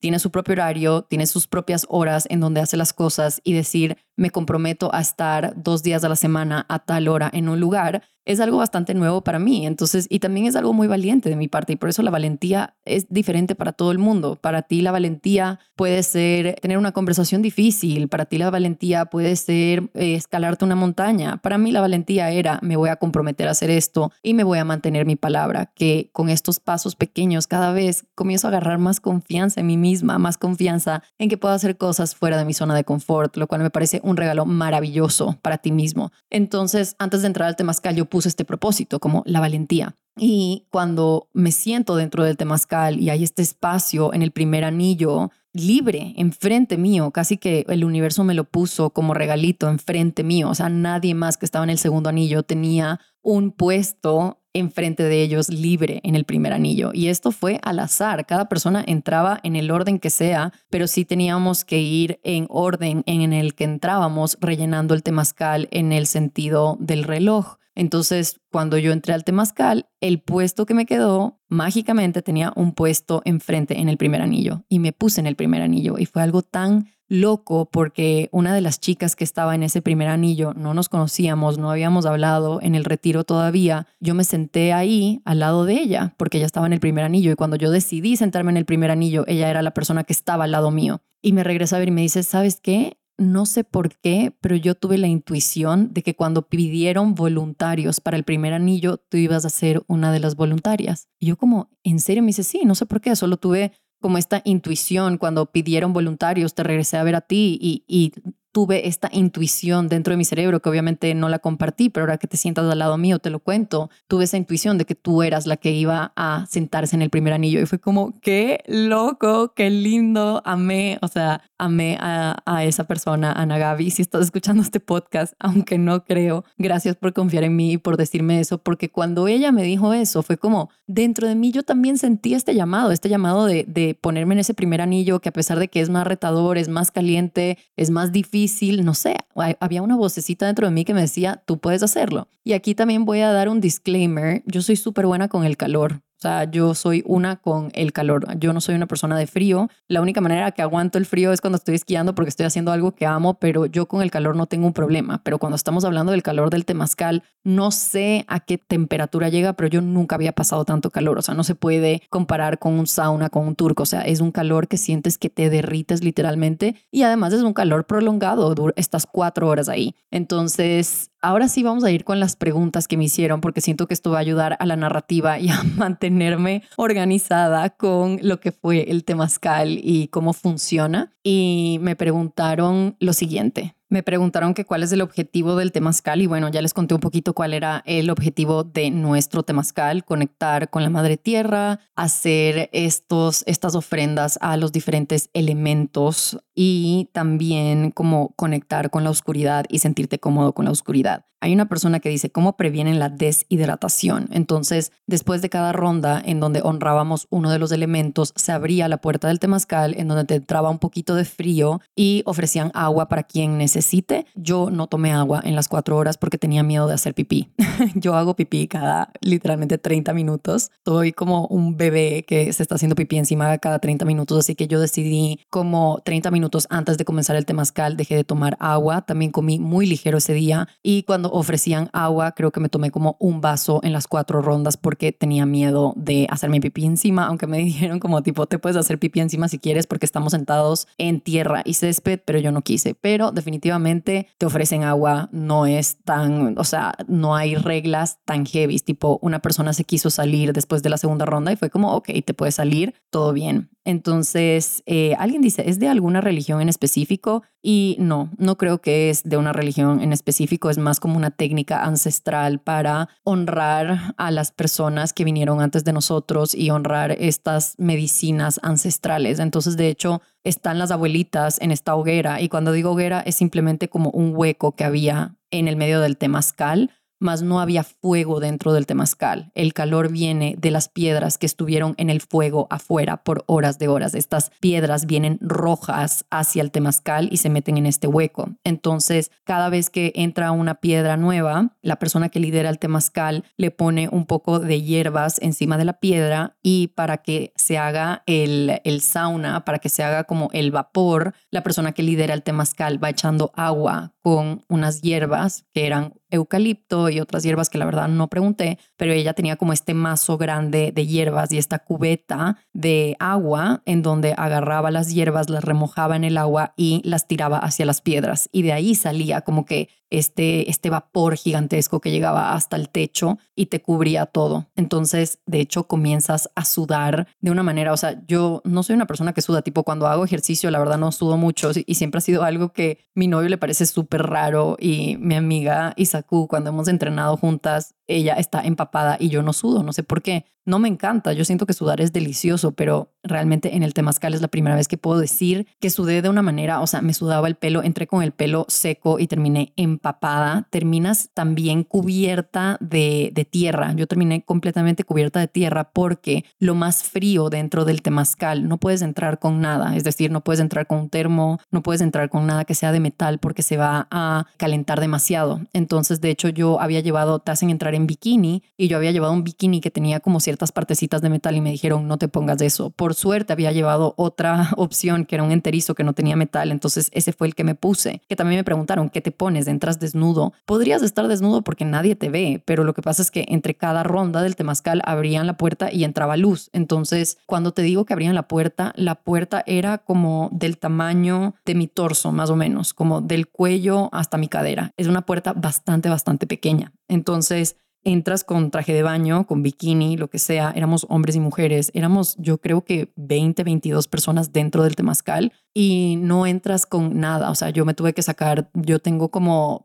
tiene su propio horario, tiene sus propias horas en donde hace las cosas y decir, me comprometo a estar dos días a la semana a tal hora en un lugar es algo bastante nuevo para mí. Entonces, y también es algo muy valiente de mi parte y por eso la valentía es diferente para todo el mundo. Para ti la valentía puede ser tener una conversación difícil, para ti la valentía puede ser eh, escalarte una montaña. Para mí la valentía era me voy a comprometer a hacer esto y me voy a mantener mi palabra, que con estos pasos pequeños cada vez comienzo a agarrar más confianza en mí misma, más confianza en que puedo hacer cosas fuera de mi zona de confort, lo cual me parece un regalo maravilloso para ti mismo. Entonces, antes de entrar al temazcal, yo puse este propósito como la valentía. Y cuando me siento dentro del temazcal y hay este espacio en el primer anillo libre enfrente mío, casi que el universo me lo puso como regalito enfrente mío, o sea, nadie más que estaba en el segundo anillo tenía un puesto enfrente de ellos libre en el primer anillo. Y esto fue al azar. Cada persona entraba en el orden que sea, pero sí teníamos que ir en orden en el que entrábamos, rellenando el temazcal en el sentido del reloj. Entonces, cuando yo entré al temazcal, el puesto que me quedó, mágicamente tenía un puesto enfrente en el primer anillo y me puse en el primer anillo y fue algo tan loco porque una de las chicas que estaba en ese primer anillo no nos conocíamos, no habíamos hablado en el retiro todavía. Yo me senté ahí al lado de ella porque ella estaba en el primer anillo y cuando yo decidí sentarme en el primer anillo, ella era la persona que estaba al lado mío. Y me regresa a ver y me dice, ¿sabes qué? No sé por qué, pero yo tuve la intuición de que cuando pidieron voluntarios para el primer anillo, tú ibas a ser una de las voluntarias. Y yo como, ¿en serio? Me dice, sí, no sé por qué, solo tuve como esta intuición cuando pidieron voluntarios, te regresé a ver a ti y, y tuve esta intuición dentro de mi cerebro que obviamente no la compartí, pero ahora que te sientas al lado mío te lo cuento, tuve esa intuición de que tú eras la que iba a sentarse en el primer anillo. Y fue como, qué loco, qué lindo, amé, o sea, amé a, a esa persona, Ana Gaby, si estás escuchando este podcast, aunque no creo, gracias por confiar en mí y por decirme eso, porque cuando ella me dijo eso fue como, dentro de mí yo también sentí este llamado, este llamado de, de ponerme en ese primer anillo que a pesar de que es más retador, es más caliente, es más difícil, no sé, había una vocecita dentro de mí que me decía, tú puedes hacerlo. Y aquí también voy a dar un disclaimer, yo soy súper buena con el calor. O sea, yo soy una con el calor. Yo no soy una persona de frío. La única manera que aguanto el frío es cuando estoy esquiando porque estoy haciendo algo que amo, pero yo con el calor no tengo un problema. Pero cuando estamos hablando del calor del temazcal, no sé a qué temperatura llega, pero yo nunca había pasado tanto calor. O sea, no se puede comparar con un sauna, con un turco. O sea, es un calor que sientes que te derrites literalmente y además es un calor prolongado. Estás cuatro horas ahí. Entonces, ahora sí vamos a ir con las preguntas que me hicieron porque siento que esto va a ayudar a la narrativa y a mantenerme organizada con lo que fue el temazcal y cómo funciona. Y me preguntaron lo siguiente. Me preguntaron que cuál es el objetivo del temazcal y bueno, ya les conté un poquito cuál era el objetivo de nuestro temazcal, conectar con la madre tierra, hacer estos, estas ofrendas a los diferentes elementos y también como conectar con la oscuridad y sentirte cómodo con la oscuridad. Hay una persona que dice cómo previenen la deshidratación. Entonces, después de cada ronda en donde honrábamos uno de los elementos, se abría la puerta del temazcal en donde te entraba un poquito de frío y ofrecían agua para quien necesite. Yo no tomé agua en las cuatro horas porque tenía miedo de hacer pipí. Yo hago pipí cada literalmente 30 minutos. Soy como un bebé que se está haciendo pipí encima cada 30 minutos, así que yo decidí como 30 minutos antes de comenzar el temazcal dejé de tomar agua. También comí muy ligero ese día y cuando ofrecían agua, creo que me tomé como un vaso en las cuatro rondas porque tenía miedo de hacerme pipí encima, aunque me dijeron como tipo, te puedes hacer pipí encima si quieres porque estamos sentados en tierra y césped, pero yo no quise. Pero definitivamente te ofrecen agua, no es tan, o sea, no hay reglas tan heavy, tipo una persona se quiso salir después de la segunda ronda y fue como, ok, te puedes salir, todo bien. Entonces, eh, alguien dice, ¿es de alguna religión en específico? Y no, no creo que es de una religión en específico, es más como una técnica ancestral para honrar a las personas que vinieron antes de nosotros y honrar estas medicinas ancestrales. Entonces, de hecho, están las abuelitas en esta hoguera y cuando digo hoguera es simplemente como un hueco que había en el medio del temazcal mas no había fuego dentro del temazcal. El calor viene de las piedras que estuvieron en el fuego afuera por horas de horas. Estas piedras vienen rojas hacia el temazcal y se meten en este hueco. Entonces, cada vez que entra una piedra nueva, la persona que lidera el temazcal le pone un poco de hierbas encima de la piedra y para que se haga el, sauna, para que se haga como el vapor, la persona que lidera el temazcal va echando agua con unas hierbas que eran eucalipto y otras hierbas que la verdad no pregunté, pero ella tenía como este mazo grande de hierbas y esta cubeta de agua en donde agarraba las hierbas, las remojaba en el agua y las tiraba hacia las piedras. Y de ahí salía como que este, este vapor gigantesco que llegaba hasta el techo y te cubría todo. Entonces, de hecho, comienzas a sudar de una manera, o sea, yo no soy una persona que suda, tipo cuando hago ejercicio, la verdad no sudo mucho y siempre ha sido algo que mi novio le parece súper raro y mi amiga Isaku, cuando hemos entrenado juntas, ella está empapada y yo no sudo, no sé por qué. No me encanta, yo siento que sudar es delicioso, pero realmente en el temazcal es la primera vez que puedo decir que sudé de una manera, o sea, me sudaba el pelo, entré con el pelo seco y terminé empapada. Terminas también cubierta de, de tierra. Yo terminé completamente cubierta de tierra porque lo más frío dentro del temazcal, no puedes entrar con nada, es decir, no puedes entrar con un termo, no puedes entrar con nada que sea de metal porque se va a calentar demasiado. Entonces, de hecho, yo había llevado, te hacen entrar en bikini y yo había llevado un bikini que tenía como ciertas partecitas de metal y me dijeron no te pongas eso. Por suerte había llevado otra opción que era un enterizo que no tenía metal, entonces ese fue el que me puse. Que también me preguntaron, ¿qué te pones? ¿Entras desnudo? Podrías estar desnudo porque nadie te ve, pero lo que pasa es que entre cada ronda del temazcal abrían la puerta y entraba luz. Entonces, cuando te digo que abrían la puerta, la puerta era como del tamaño de mi torso, más o menos, como del cuello hasta mi cadera. Es una puerta bastante, bastante pequeña. Entonces, entras con traje de baño, con bikini, lo que sea, éramos hombres y mujeres, éramos yo creo que 20, 22 personas dentro del temazcal y no entras con nada, o sea, yo me tuve que sacar, yo tengo como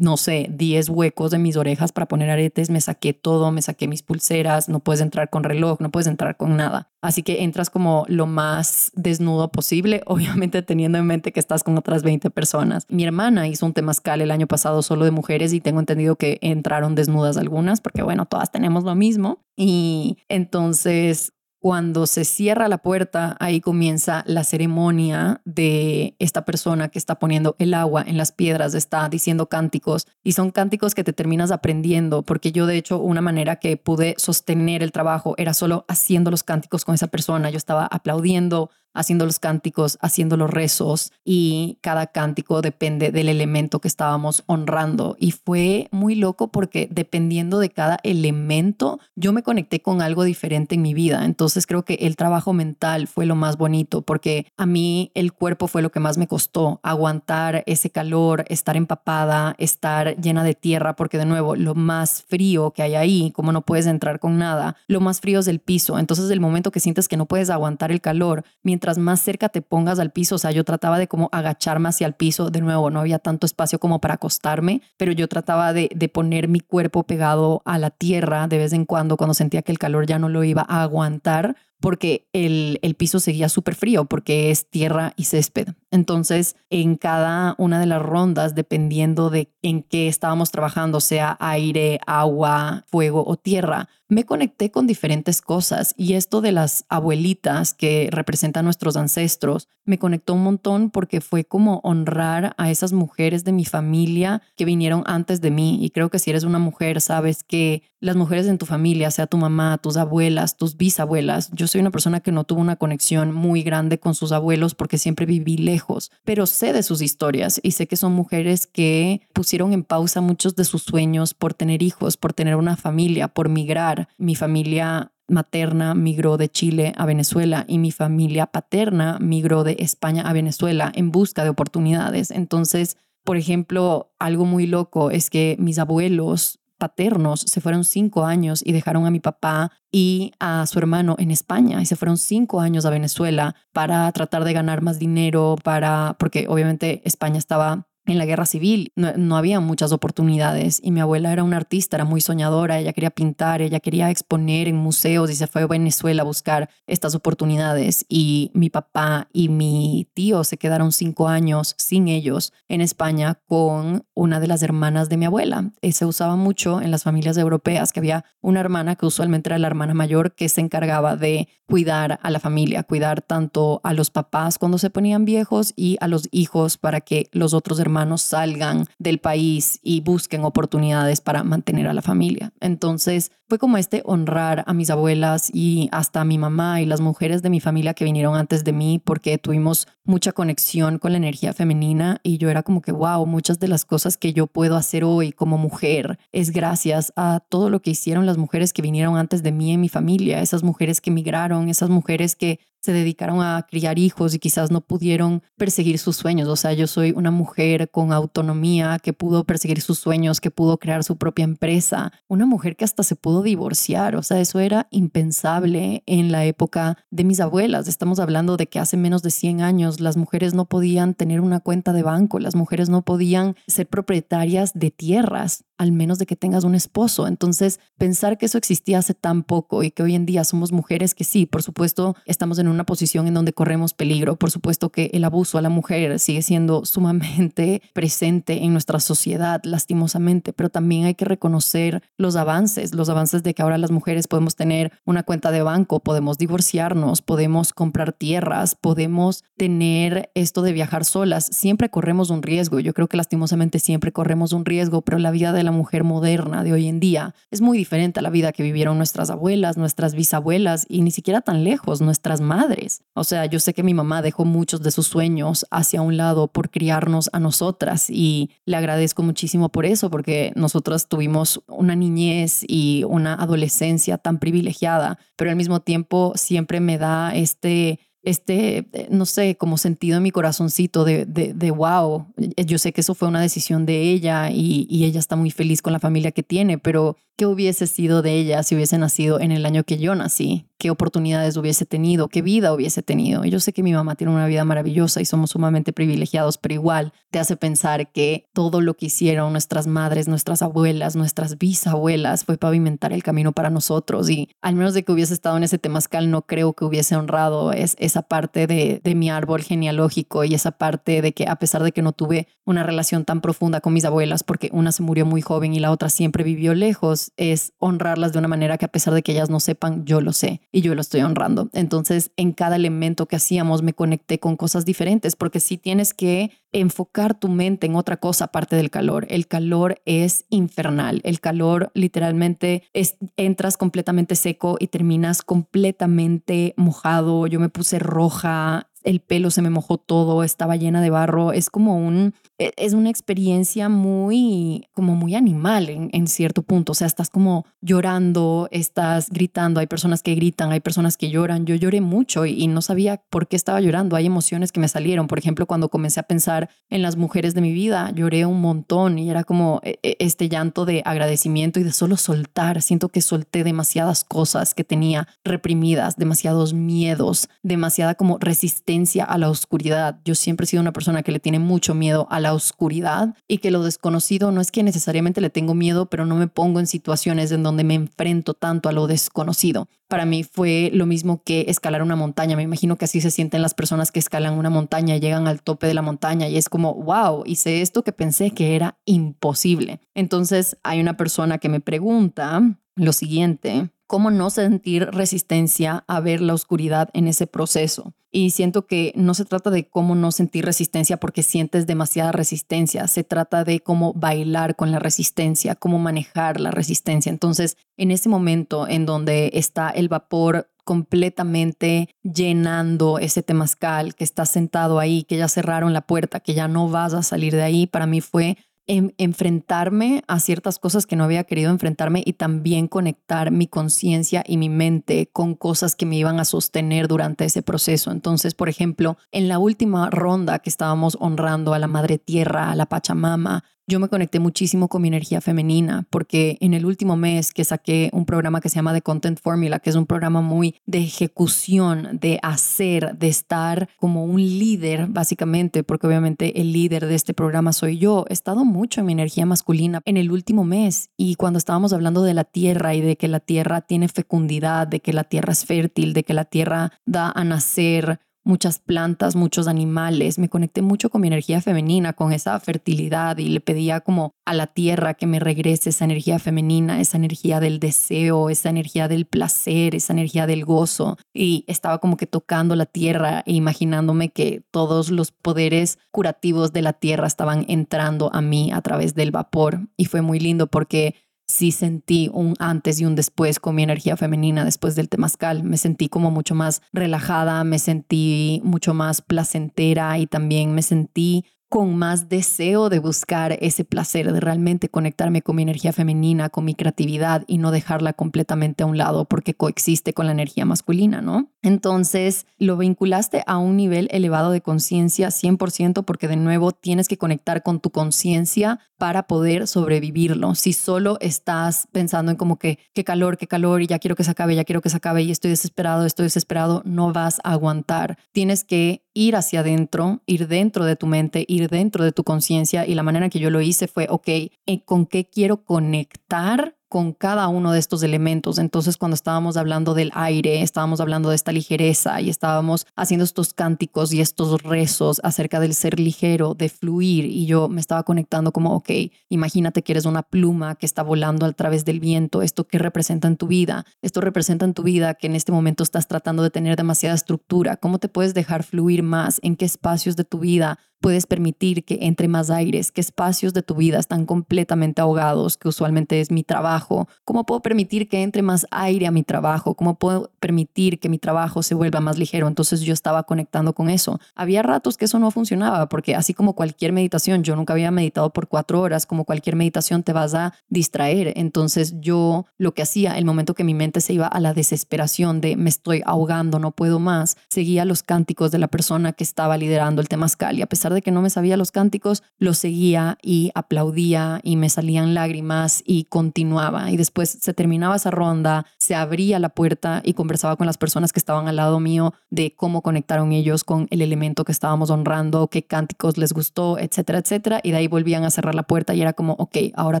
no sé, 10 huecos de mis orejas para poner aretes, me saqué todo, me saqué mis pulseras, no puedes entrar con reloj, no puedes entrar con nada. Así que entras como lo más desnudo posible, obviamente teniendo en mente que estás con otras 20 personas. Mi hermana hizo un temazcal el año pasado solo de mujeres y tengo entendido que entraron desnudas algunas, porque bueno, todas tenemos lo mismo. Y entonces cuando se cierra la puerta, ahí comienza la ceremonia de esta persona que está poniendo el agua en las piedras, está diciendo cánticos y son cánticos que te terminas aprendiendo, porque yo de hecho una manera que pude sostener el trabajo era solo haciendo los cánticos con esa persona, yo estaba aplaudiendo, haciendo los cánticos, haciendo los rezos y cada cántico depende del elemento que estábamos honrando. Y fue muy loco porque dependiendo de cada elemento, yo me conecté con algo diferente en mi vida. Entonces creo que el trabajo mental fue lo más bonito porque a mí el cuerpo fue lo que más me costó, aguantar ese calor, estar empapada, estar llena de tierra, porque de nuevo, lo más frío que hay ahí, como no puedes entrar con nada, lo más frío es el piso. Entonces el momento que sientes que no puedes aguantar el calor, mientras más cerca te pongas al piso, o sea, yo trataba de como agacharme hacia el piso, de nuevo, no había tanto espacio como para acostarme, pero yo trataba de, de poner mi cuerpo pegado a la tierra de vez en cuando, cuando sentía que el calor ya no lo iba a aguantar, porque el, el piso seguía súper frío, porque es tierra y césped. Entonces, en cada una de las rondas, dependiendo de en qué estábamos trabajando, sea aire, agua, fuego o tierra, me conecté con diferentes cosas. Y esto de las abuelitas que representan nuestros ancestros me conectó un montón porque fue como honrar a esas mujeres de mi familia que vinieron antes de mí. Y creo que si eres una mujer sabes que las mujeres en tu familia, sea tu mamá, tus abuelas, tus bisabuelas, yo soy una persona que no tuvo una conexión muy grande con sus abuelos porque siempre viví lejos, pero sé de sus historias y sé que son mujeres que pusieron en pausa muchos de sus sueños por tener hijos, por tener una familia, por migrar. Mi familia materna migró de Chile a Venezuela y mi familia paterna migró de España a Venezuela en busca de oportunidades. Entonces, por ejemplo, algo muy loco es que mis abuelos paternos se fueron cinco años y dejaron a mi papá y a su hermano en España y se fueron cinco años a Venezuela para tratar de ganar más dinero, para, porque obviamente España estaba en la guerra civil no, había muchas oportunidades y mi abuela era una artista, era muy soñadora, ella quería pintar, ella quería exponer en museos y se fue a Venezuela a buscar estas oportunidades y mi papá y mi tío se quedaron cinco años sin ellos en España con una de las hermanas de mi abuela. Y se usaba mucho en las familias europeas que había una hermana que usualmente era la hermana mayor que se encargaba de cuidar a la familia, cuidar tanto a los papás cuando se ponían viejos y a los hijos para que los otros hermanos hermanos salgan del país y busquen oportunidades para mantener a la familia. Entonces fue como este honrar a mis abuelas y hasta a mi mamá y las mujeres de mi familia que vinieron antes de mí porque tuvimos mucha conexión con la energía femenina y yo era como que, wow, muchas de las cosas que yo puedo hacer hoy como mujer es gracias a todo lo que hicieron las mujeres que vinieron antes de mí en mi familia, esas mujeres que emigraron, esas mujeres que se dedicaron a criar hijos y quizás no pudieron perseguir sus sueños. O sea, yo soy una mujer con autonomía que pudo perseguir sus sueños, que pudo crear su propia empresa, una mujer que hasta se pudo divorciar. O sea, eso era impensable en la época de mis abuelas. Estamos hablando de que hace menos de 100 años las mujeres no podían tener una cuenta de banco, las mujeres no podían ser propietarias de tierras al menos de que tengas un esposo. Entonces, pensar que eso existía hace tan poco y que hoy en día somos mujeres que sí, por supuesto, estamos en una posición en donde corremos peligro. Por supuesto que el abuso a la mujer sigue siendo sumamente presente en nuestra sociedad, lastimosamente, pero también hay que reconocer los avances, los avances de que ahora las mujeres podemos tener una cuenta de banco, podemos divorciarnos, podemos comprar tierras, podemos tener esto de viajar solas. Siempre corremos un riesgo. Yo creo que lastimosamente siempre corremos un riesgo, pero la vida de la mujer moderna de hoy en día es muy diferente a la vida que vivieron nuestras abuelas, nuestras bisabuelas y ni siquiera tan lejos, nuestras madres. O sea, yo sé que mi mamá dejó muchos de sus sueños hacia un lado por criarnos a nosotras y le agradezco muchísimo por eso, porque nosotras tuvimos una niñez y una adolescencia tan privilegiada, pero al mismo tiempo siempre me da este este, eh, no sé, como sentido en mi corazoncito de, de, de, wow, yo sé que eso fue una decisión de ella y, y, ella está muy feliz con la familia que tiene, pero ¿Qué hubiese sido de ella si hubiese nacido en el año que yo nací? qué oportunidades hubiese tenido, qué vida hubiese tenido. Yo sé que mi mamá tiene una vida maravillosa y somos sumamente privilegiados, pero igual te hace pensar que todo lo que hicieron nuestras madres, nuestras abuelas, nuestras bisabuelas fue pavimentar el camino para nosotros. Y al menos de que hubiese estado en ese temazcal, no creo que hubiese honrado es, esa parte de, de mi árbol genealógico y esa parte de que a pesar de que no tuve una relación tan profunda con mis abuelas, porque una se murió muy joven y la otra siempre vivió lejos, es honrarlas de una manera que a pesar de que ellas no sepan, yo lo sé y yo lo estoy honrando. Entonces, en cada elemento que hacíamos me conecté con cosas diferentes, porque si tienes que enfocar tu mente en otra cosa aparte del calor. El calor es infernal. El calor literalmente es, entras completamente seco y terminas completamente mojado. Yo me puse roja, el pelo se me mojó todo, estaba llena de barro. Es como un, e, es una experiencia muy, como muy animal en, en, cierto punto. O sea, estás como llorando, estás gritando. Hay personas que gritan, hay personas que lloran. Yo lloré mucho y, y no sabía por qué estaba llorando. Hay emociones que me salieron. Por ejemplo, cuando comencé a pensar en las mujeres de mi vida, lloré un montón y era como e, e, este llanto de agradecimiento y de solo soltar. Siento que solté demasiadas cosas que tenía reprimidas, demasiados miedos, demasiada como resistencia a la oscuridad. Yo siempre he sido una persona que le tiene mucho miedo a la oscuridad y que lo desconocido no es que necesariamente le tengo miedo, pero no me pongo en situaciones en donde me enfrento tanto a lo desconocido. Para mí fue lo mismo que escalar una montaña. Me imagino que así se sienten las personas que escalan una montaña llegan al tope de la montaña y es como, wow, hice esto que pensé que era imposible. Entonces hay una persona que me pregunta lo siguiente, cómo no sentir resistencia a ver la oscuridad en ese proceso. Y siento que no se trata de cómo no sentir resistencia porque sientes demasiada resistencia, se trata de cómo bailar con la resistencia, cómo manejar la resistencia. Entonces, en ese momento en donde está el vapor completamente llenando ese temazcal, que está sentado ahí, que ya cerraron la puerta, que ya no vas a salir de ahí, para mí fue enfrentarme a ciertas cosas que no había querido enfrentarme y también conectar mi conciencia y mi mente con cosas que me iban a sostener durante ese proceso. Entonces, por ejemplo, en la última ronda que estábamos honrando a la Madre Tierra, a la Pachamama, yo me conecté muchísimo con mi energía femenina porque en el último mes que saqué un programa que se llama The Content Formula, que es un programa muy de ejecución, de hacer, de estar como un líder, básicamente, porque obviamente el líder de este programa soy yo. He estado mucho en mi energía masculina en el último mes y cuando estábamos hablando de la tierra y de que la tierra tiene fecundidad, de que la tierra es fértil, de que la tierra da a nacer muchas plantas, muchos animales. Me conecté mucho con mi energía femenina, con esa fertilidad y le pedía como a la tierra que me regrese esa energía femenina, esa energía del deseo, esa energía del placer, esa energía del gozo. Y estaba como que tocando la tierra e imaginándome que todos los poderes curativos de la tierra estaban entrando a mí a través del vapor. Y fue muy lindo porque sí sentí un antes y un después con mi energía femenina después del temazcal. Me sentí como mucho más relajada, me sentí mucho más placentera y también me sentí con más deseo de buscar ese placer, de realmente conectarme con mi energía femenina, con mi creatividad y no dejarla completamente a un lado porque coexiste con la energía masculina, ¿no? Entonces, lo vinculaste a un nivel elevado de conciencia 100% porque de nuevo tienes que conectar con tu conciencia para poder sobrevivirlo. Si solo estás pensando en como que qué calor, qué calor y ya quiero que se acabe, ya quiero que se acabe y estoy desesperado, estoy desesperado, no vas a aguantar. Tienes que ir hacia adentro, ir dentro de tu mente, ir dentro de tu conciencia y la manera que yo lo hice fue, ok, eh, ¿con qué quiero conectar? Con cada uno de estos elementos. Entonces, cuando estábamos hablando del aire, estábamos hablando de esta ligereza y estábamos haciendo estos cánticos y estos rezos acerca del ser ligero, de fluir. Y yo me estaba conectando como, ok, imagínate que eres una pluma que está volando a través del viento. ¿Esto qué representa en tu vida? Esto representa en tu vida que en este momento estás tratando de tener demasiada estructura. ¿Cómo te puedes dejar fluir más? ¿En qué espacios de tu vida puedes permitir que entre más aires? ¿Qué espacios de tu vida están completamente ahogados, que usualmente es mi trabajo? ¿Cómo puedo permitir que entre más aire a mi trabajo? ¿Cómo puedo permitir que mi trabajo se vuelva más ligero? Entonces yo estaba conectando con eso. Había ratos que eso no funcionaba porque así como cualquier meditación, yo nunca había meditado por cuatro horas, como cualquier meditación te vas a distraer. Entonces yo lo que hacía, el momento que mi mente se iba a la desesperación de me estoy ahogando, no puedo más, seguía los cánticos de la persona que estaba liderando el temazcal y a pesar de que no me sabía los cánticos, los seguía y aplaudía y me salían lágrimas y continuaba y después se terminaba esa ronda, se abría la puerta y conversaba con las personas que estaban al lado mío de cómo conectaron ellos con el elemento que estábamos honrando, qué cánticos les gustó, etcétera, etcétera. Y de ahí volvían a cerrar la puerta y era como, ok, ahora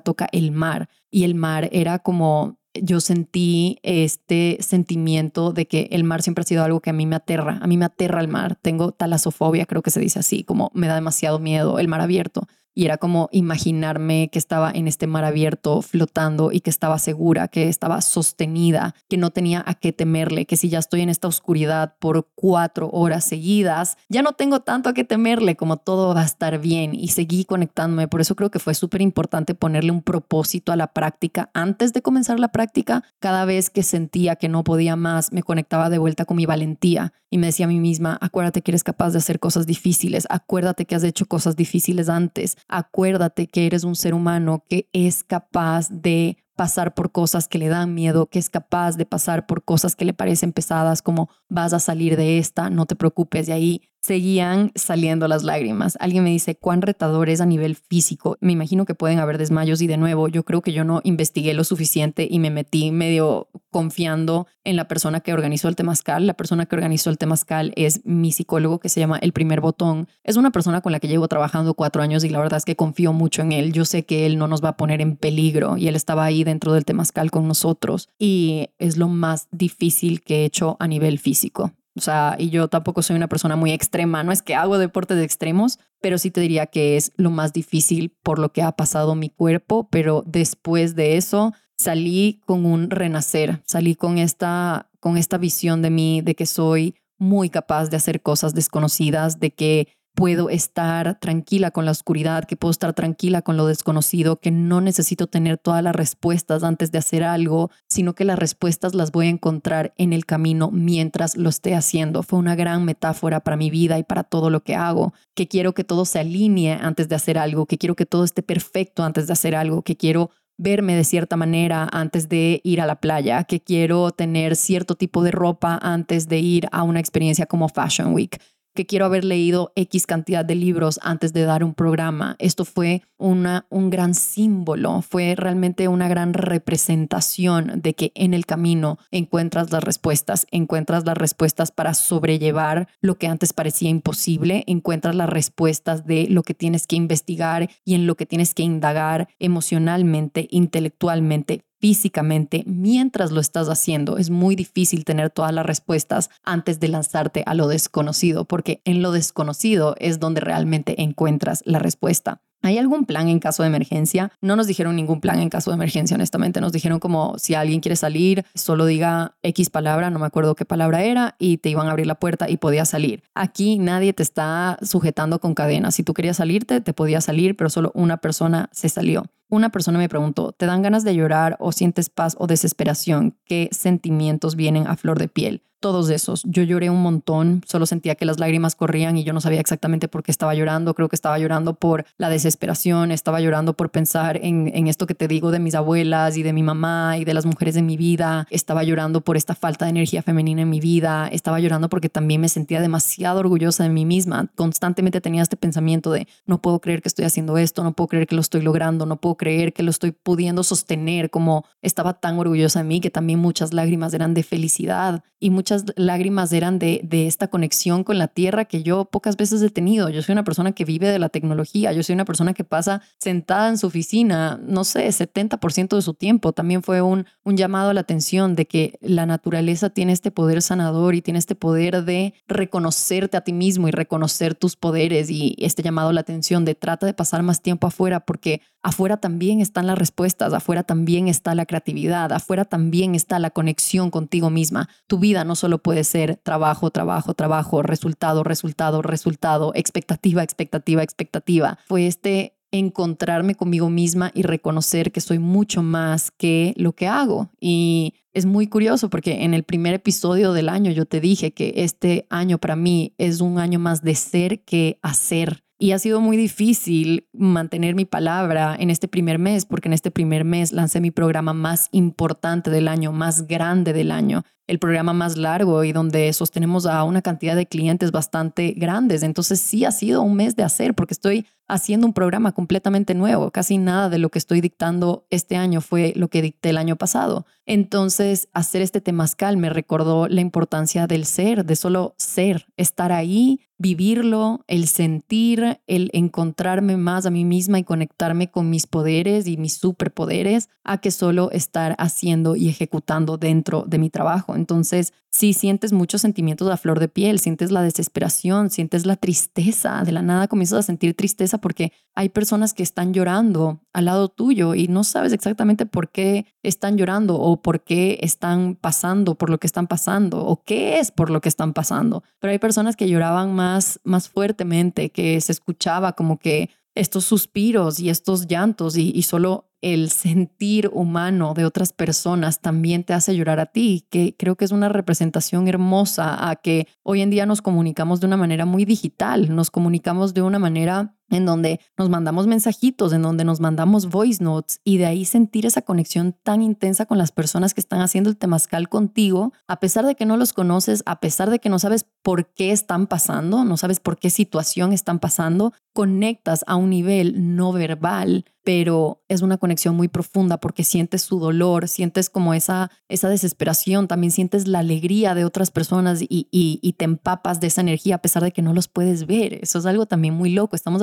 toca el mar. Y el mar era como yo sentí este sentimiento de que el mar siempre ha sido algo que a mí me aterra. A mí me aterra el mar. Tengo talasofobia, creo que se dice así, como me da demasiado miedo el mar abierto y era como imaginarme que estaba en este mar abierto flotando y que estaba segura, que estaba sostenida, que no tenía a qué temerle, que si ya estoy en esta oscuridad por cuatro horas seguidas, ya no tengo tanto a qué temerle, como todo va a estar bien y seguí conectándome. Por eso creo que fue súper importante ponerle un propósito a la práctica antes de comenzar la práctica. Cada vez que sentía que no podía más, me conectaba de vuelta con mi valentía y me decía a mí misma, acuérdate que eres capaz de hacer cosas difíciles, acuérdate que has hecho cosas difíciles antes acuérdate que eres un ser humano que es capaz de pasar por cosas que le dan miedo, que es capaz de pasar por cosas que le parecen pesadas, como vas a salir de esta, no te preocupes, de ahí seguían saliendo las lágrimas. Alguien me dice, ¿cuán retador es a nivel físico? Me imagino que pueden haber desmayos y de nuevo, yo creo que yo no investigué lo suficiente y me metí medio confiando en la persona que organizó el temazcal. La persona que organizó el temazcal es mi psicólogo que se llama El Primer Botón. Es una persona con la que llevo trabajando cuatro años y la verdad es que confío mucho en él. Yo sé que él no nos va a poner en peligro y él estaba ahí dentro del temazcal con nosotros y es lo más difícil que he hecho a nivel físico. O sea, y yo tampoco soy una persona muy extrema, no es que hago deportes de extremos, pero sí te diría que es lo más difícil por lo que ha pasado mi cuerpo, pero después de eso salí con un renacer, salí con esta, con esta visión de mí, de que soy muy capaz de hacer cosas desconocidas, de que puedo estar tranquila con la oscuridad, que puedo estar tranquila con lo desconocido, que no necesito tener todas las respuestas antes de hacer algo, sino que las respuestas las voy a encontrar en el camino mientras lo esté haciendo. Fue una gran metáfora para mi vida y para todo lo que hago, que quiero que todo se alinee antes de hacer algo, que quiero que todo esté perfecto antes de hacer algo, que quiero verme de cierta manera antes de ir a la playa, que quiero tener cierto tipo de ropa antes de ir a una experiencia como Fashion Week, que quiero haber leído X cantidad de libros antes de dar un programa. Esto fue una, un gran símbolo, fue realmente una gran representación de que en el camino encuentras las respuestas, encuentras las respuestas para sobrellevar lo que antes parecía imposible, encuentras las respuestas de lo que tienes que investigar y en lo que tienes que indagar emocionalmente, intelectualmente, físicamente mientras lo estás haciendo. Es muy difícil tener todas las respuestas antes de lanzarte a lo desconocido, porque en lo desconocido es donde realmente encuentras la respuesta. ¿Hay algún plan en caso de emergencia? No nos dijeron ningún plan en caso de emergencia, honestamente. Nos dijeron como si alguien quiere salir, solo diga X palabra, no me acuerdo qué palabra era, y te iban a abrir la puerta y podías salir. Aquí nadie te está sujetando con cadenas. Si tú querías salirte, te podías salir, pero solo una persona se salió. Una persona me preguntó, ¿te dan ganas de llorar o sientes paz o desesperación? ¿Qué sentimientos vienen a flor de piel? todos esos. Yo lloré un montón, solo sentía que las lágrimas corrían y yo no sabía exactamente por qué estaba llorando. Creo que estaba llorando por la desesperación, estaba llorando por pensar en, esto que te digo de mis abuelas y de mi mamá y de las mujeres de mi vida. Estaba llorando por esta falta de energía femenina en mi vida. Estaba llorando porque también me sentía demasiado orgullosa de mí misma. Constantemente tenía este pensamiento de no puedo creer que estoy haciendo esto, no puedo creer que lo estoy logrando, no puedo creer que lo estoy pudiendo sostener como estaba tan orgullosa de mí que también muchas lágrimas eran de felicidad y muchas lágrimas eran de, de esta conexión con la tierra que yo pocas veces he tenido. Yo soy una persona que vive de la tecnología, yo soy una persona que pasa sentada en su oficina, no sé, 70% de su tiempo. También fue un, un llamado a la atención de que la naturaleza tiene este poder sanador y tiene este poder de reconocerte a ti mismo y reconocer tus poderes y este llamado a la atención de trata de pasar más tiempo afuera porque afuera también están las respuestas, afuera también está la creatividad, afuera también está la conexión contigo misma. Tu vida no solo puede ser trabajo, trabajo, trabajo, resultado, resultado, resultado, expectativa, expectativa, expectativa. Fue este encontrarme conmigo misma y reconocer que soy mucho más que lo que hago. Y es muy curioso porque en el primer episodio del año yo te dije que este año para mí es un año más de ser que hacer. Y ha sido muy difícil mantener mi palabra en este primer mes, porque en este primer mes lancé mi programa más importante del año, más grande del año. El programa más largo y donde sostenemos a una cantidad de clientes bastante grandes. Entonces sí ha sido un mes de hacer porque estoy haciendo un programa completamente nuevo. Casi nada de lo que estoy dictando este año fue lo que dicté el año pasado. Entonces, hacer este temazcal me recordó la importancia del ser, de solo ser, estar ahí, vivirlo, el sentir, el encontrarme más a mí misma y conectarme con mis poderes y mis superpoderes, a que solo estar haciendo y ejecutando dentro de mi trabajo. Entonces, si sientes muchos sentimientos a flor de piel, sientes la desesperación, sientes la tristeza, de la nada comienzas a sentir tristeza porque hay personas que están llorando al lado tuyo y no sabes exactamente por qué están llorando o por qué están pasando por lo que están pasando o qué es por lo que están pasando. Pero hay personas que lloraban más, más fuertemente, que se escuchaba como que estos suspiros y estos llantos y solo el sentir humano de otras personas también te hace llorar a ti, que creo que es una representación hermosa a que hoy en día nos comunicamos de una manera muy digital, nos comunicamos de una manera en donde nos mandamos mensajitos, en donde nos mandamos voice notes y de ahí sentir esa conexión tan intensa con las personas que están haciendo el temazcal contigo, a pesar de que no los conoces, a pesar de que no sabes por qué están pasando, no sabes por qué situación están pasando, conectas a un nivel no verbal pero es una conexión muy profunda porque sientes su dolor, sientes como esa, esa desesperación, también sientes la alegría de otras personas y, y, te empapas de esa energía a pesar de que no los puedes ver. Eso es algo también muy loco. Estamos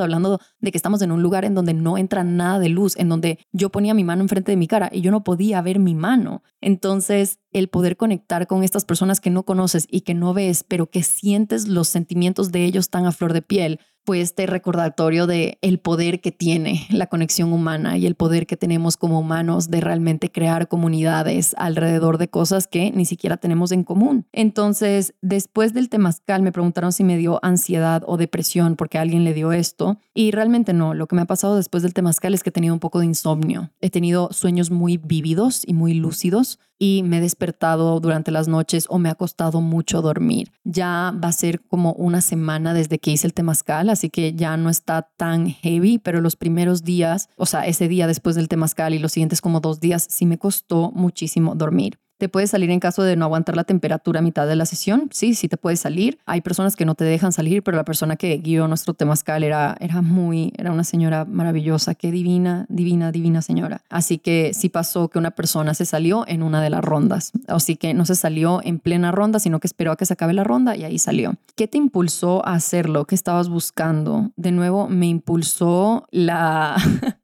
de que estamos en un lugar en donde no entra nada de luz, en donde yo ponía mi mano enfrente de mi cara y yo no podía ver mi mano. Entonces, el poder conectar con estas personas que no conoces y que no ves, pero que sientes los sentimientos de ellos tan a flor de piel, fue este recordatorio de el poder que tiene la conexión humana y el poder que tenemos como humanos de realmente crear comunidades alrededor de cosas que ni siquiera tenemos en común. Entonces, después del temazcal me preguntaron si me dio ansiedad o depresión porque alguien le dio esto y realmente no. Lo que me ha pasado después del temazcal es que he tenido un poco de insomnio. He tenido sueños muy vívidos y muy lúcidos y me he despertado durante las noches o me ha costado mucho dormir. Ya va a ser como una semana desde que hice el temazcal, así que ya no está tan heavy, pero los primeros días, o sea, ese día después del temazcal y los siguientes como dos días, sí me costó muchísimo dormir. ¿Te puede salir en caso de no aguantar la temperatura a mitad de la sesión? Sí, sí te puede salir. Hay personas que no te dejan salir, pero la persona que guió nuestro temazcal era, era muy, era una señora maravillosa, qué divina, divina, divina señora. Así que sí pasó que una persona se salió en una de las rondas. Así que no se salió en plena ronda, sino que esperó a que se acabe la ronda y ahí salió. ¿Qué te impulsó a hacerlo? ¿Qué estabas buscando? De nuevo, me impulsó la...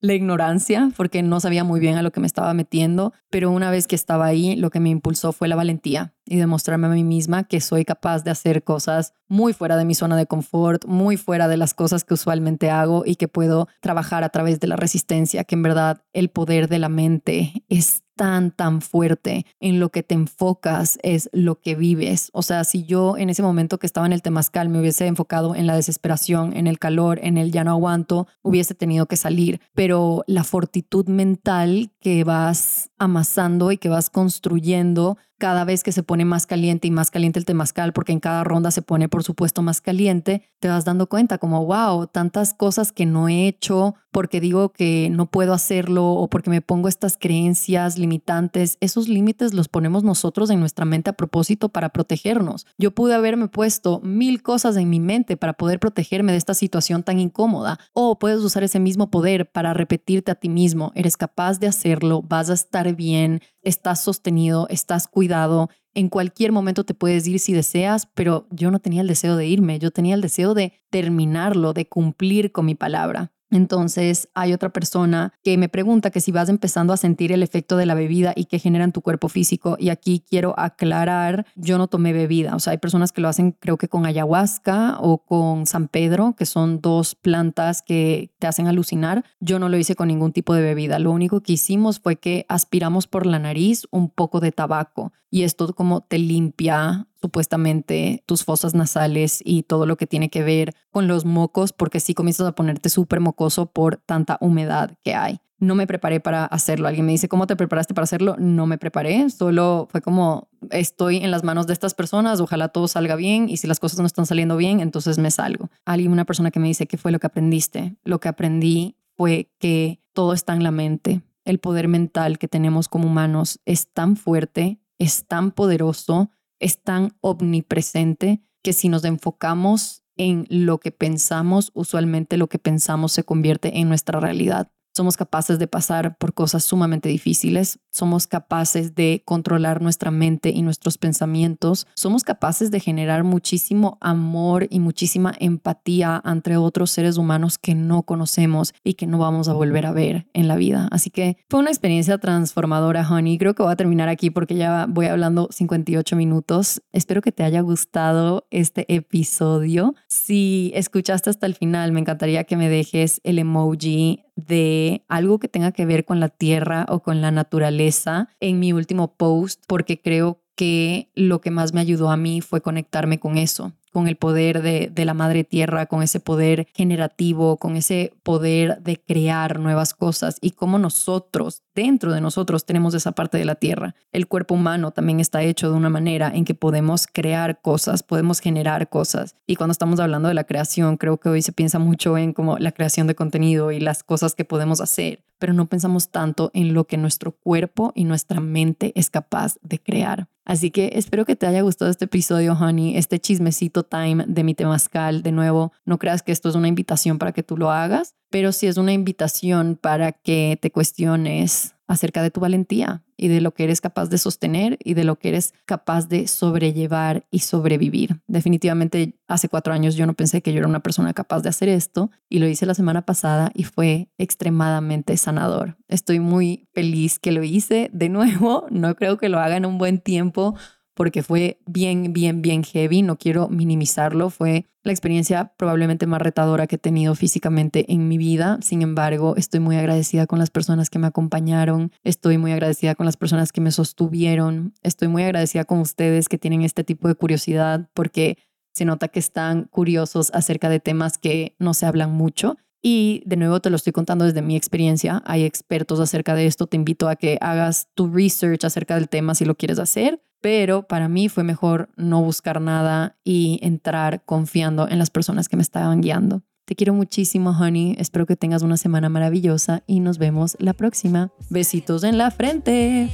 la ignorancia, porque no sabía muy bien a lo que me estaba metiendo, pero una vez que estaba ahí, lo que me impulsó fue la valentía y demostrarme a mí misma que soy capaz de hacer cosas muy fuera de mi zona de confort, muy fuera de las cosas que usualmente hago y que puedo trabajar a través de la resistencia, que en verdad el poder de la mente es tan, tan fuerte. En lo que te enfocas es lo que vives. O sea, si yo en ese momento que estaba en el temazcal me hubiese enfocado en la desesperación, en el calor, en el ya no aguanto, hubiese tenido que salir. Pero la fortitud mental que vas amasando y que vas construyendo cada vez que se pone más caliente y más caliente el temazcal, porque en cada ronda se pone, por supuesto, más caliente, te vas dando cuenta como, wow, tantas cosas que no he hecho porque digo que no puedo hacerlo o porque me pongo estas creencias limitantes. Esos límites los ponemos nosotros en nuestra mente a propósito para protegernos. Yo pude haberme puesto mil cosas en mi mente para poder protegerme de esta situación tan incómoda. O puedes usar ese mismo poder para repetirte a ti mismo, eres capaz de hacerlo, vas a estar bien, estás sostenido, estás cuidado. En cualquier momento te puedes ir si deseas, pero yo no tenía el deseo de irme, yo tenía el deseo de terminarlo, de cumplir con mi palabra. Entonces hay otra persona que me pregunta que si vas empezando a sentir el efecto de la bebida y que genera en tu cuerpo físico. Y aquí quiero aclarar, yo no tomé bebida. O sea, hay personas que lo hacen creo que con ayahuasca o con San Pedro, que son dos plantas que te hacen alucinar. Yo no lo hice con ningún tipo de bebida. Lo único que hicimos fue que aspiramos por la nariz un poco de tabaco y esto como te limpia supuestamente tus fosas nasales y todo lo que tiene que ver con los mocos, porque sí comienzas a ponerte súper mocoso por tanta humedad que hay. No me preparé para hacerlo. Alguien me dice, ¿cómo te preparaste para hacerlo? No me preparé, solo fue como, estoy en las manos de estas personas, ojalá todo salga bien y si las cosas no están saliendo bien, entonces me salgo. Alguien, una persona que me dice, ¿qué fue lo que aprendiste? Lo que aprendí fue que todo está en la mente. El poder mental que tenemos como humanos es tan fuerte es tan poderoso, es tan omnipresente, que si nos enfocamos en lo que pensamos, usualmente lo que pensamos se convierte en nuestra realidad. Somos capaces de pasar por cosas sumamente difíciles, somos capaces de controlar nuestra mente y nuestros pensamientos, somos capaces de generar muchísimo amor y muchísima empatía entre otros seres humanos que no conocemos y que no vamos a volver a ver en la vida. Así que fue una experiencia transformadora, honey. Creo que voy a terminar aquí porque ya voy hablando 58 minutos. Espero que te haya gustado este episodio. Si escuchaste hasta el final, me encantaría que me dejes el emoji de algo que tenga que ver con la tierra o con la naturaleza en mi último post porque creo que lo que más me ayudó a mí fue conectarme con eso con el poder de, de, la madre tierra, con ese poder generativo, con ese poder de crear nuevas cosas y cómo nosotros, dentro de nosotros, tenemos esa parte de la tierra. El cuerpo humano también está hecho de una manera en que podemos crear cosas, podemos generar cosas. Y cuando estamos hablando de la creación, creo que hoy se piensa mucho en como la creación de contenido y las cosas que podemos hacer, pero no pensamos tanto en lo que nuestro cuerpo y nuestra mente es capaz de crear. Así que espero que te haya gustado este episodio, honey, este chismecito time de mi temazcal. De nuevo, no creas que esto es una invitación para que tú lo hagas, pero sí es una invitación para que te cuestiones acerca de tu valentía y de lo que eres capaz de sostener y de lo que eres capaz de sobrellevar y sobrevivir. Definitivamente hace cuatro años yo no pensé que yo era una persona capaz de hacer esto y lo hice la semana pasada y fue extremadamente sanador. Estoy muy feliz que lo hice de nuevo, no creo que lo haga en un buen tiempo porque fue bien, bien, bien heavy, no quiero minimizarlo, fue la experiencia probablemente más retadora que he tenido físicamente en mi vida, sin embargo, estoy muy agradecida con las personas que me acompañaron, estoy muy agradecida con las personas que me sostuvieron, estoy muy agradecida con ustedes que tienen este tipo de curiosidad porque se nota que están curiosos acerca de temas que no se hablan mucho y de nuevo te lo estoy contando desde mi experiencia. Hay expertos acerca de esto. Te invito a que hagas tu research acerca del tema si lo quieres hacer pero para mí fue mejor no buscar nada y entrar confiando en las personas que me estaban guiando. Te quiero muchísimo, honey. Espero que tengas una semana maravillosa y nos vemos la próxima. Besitos en la frente.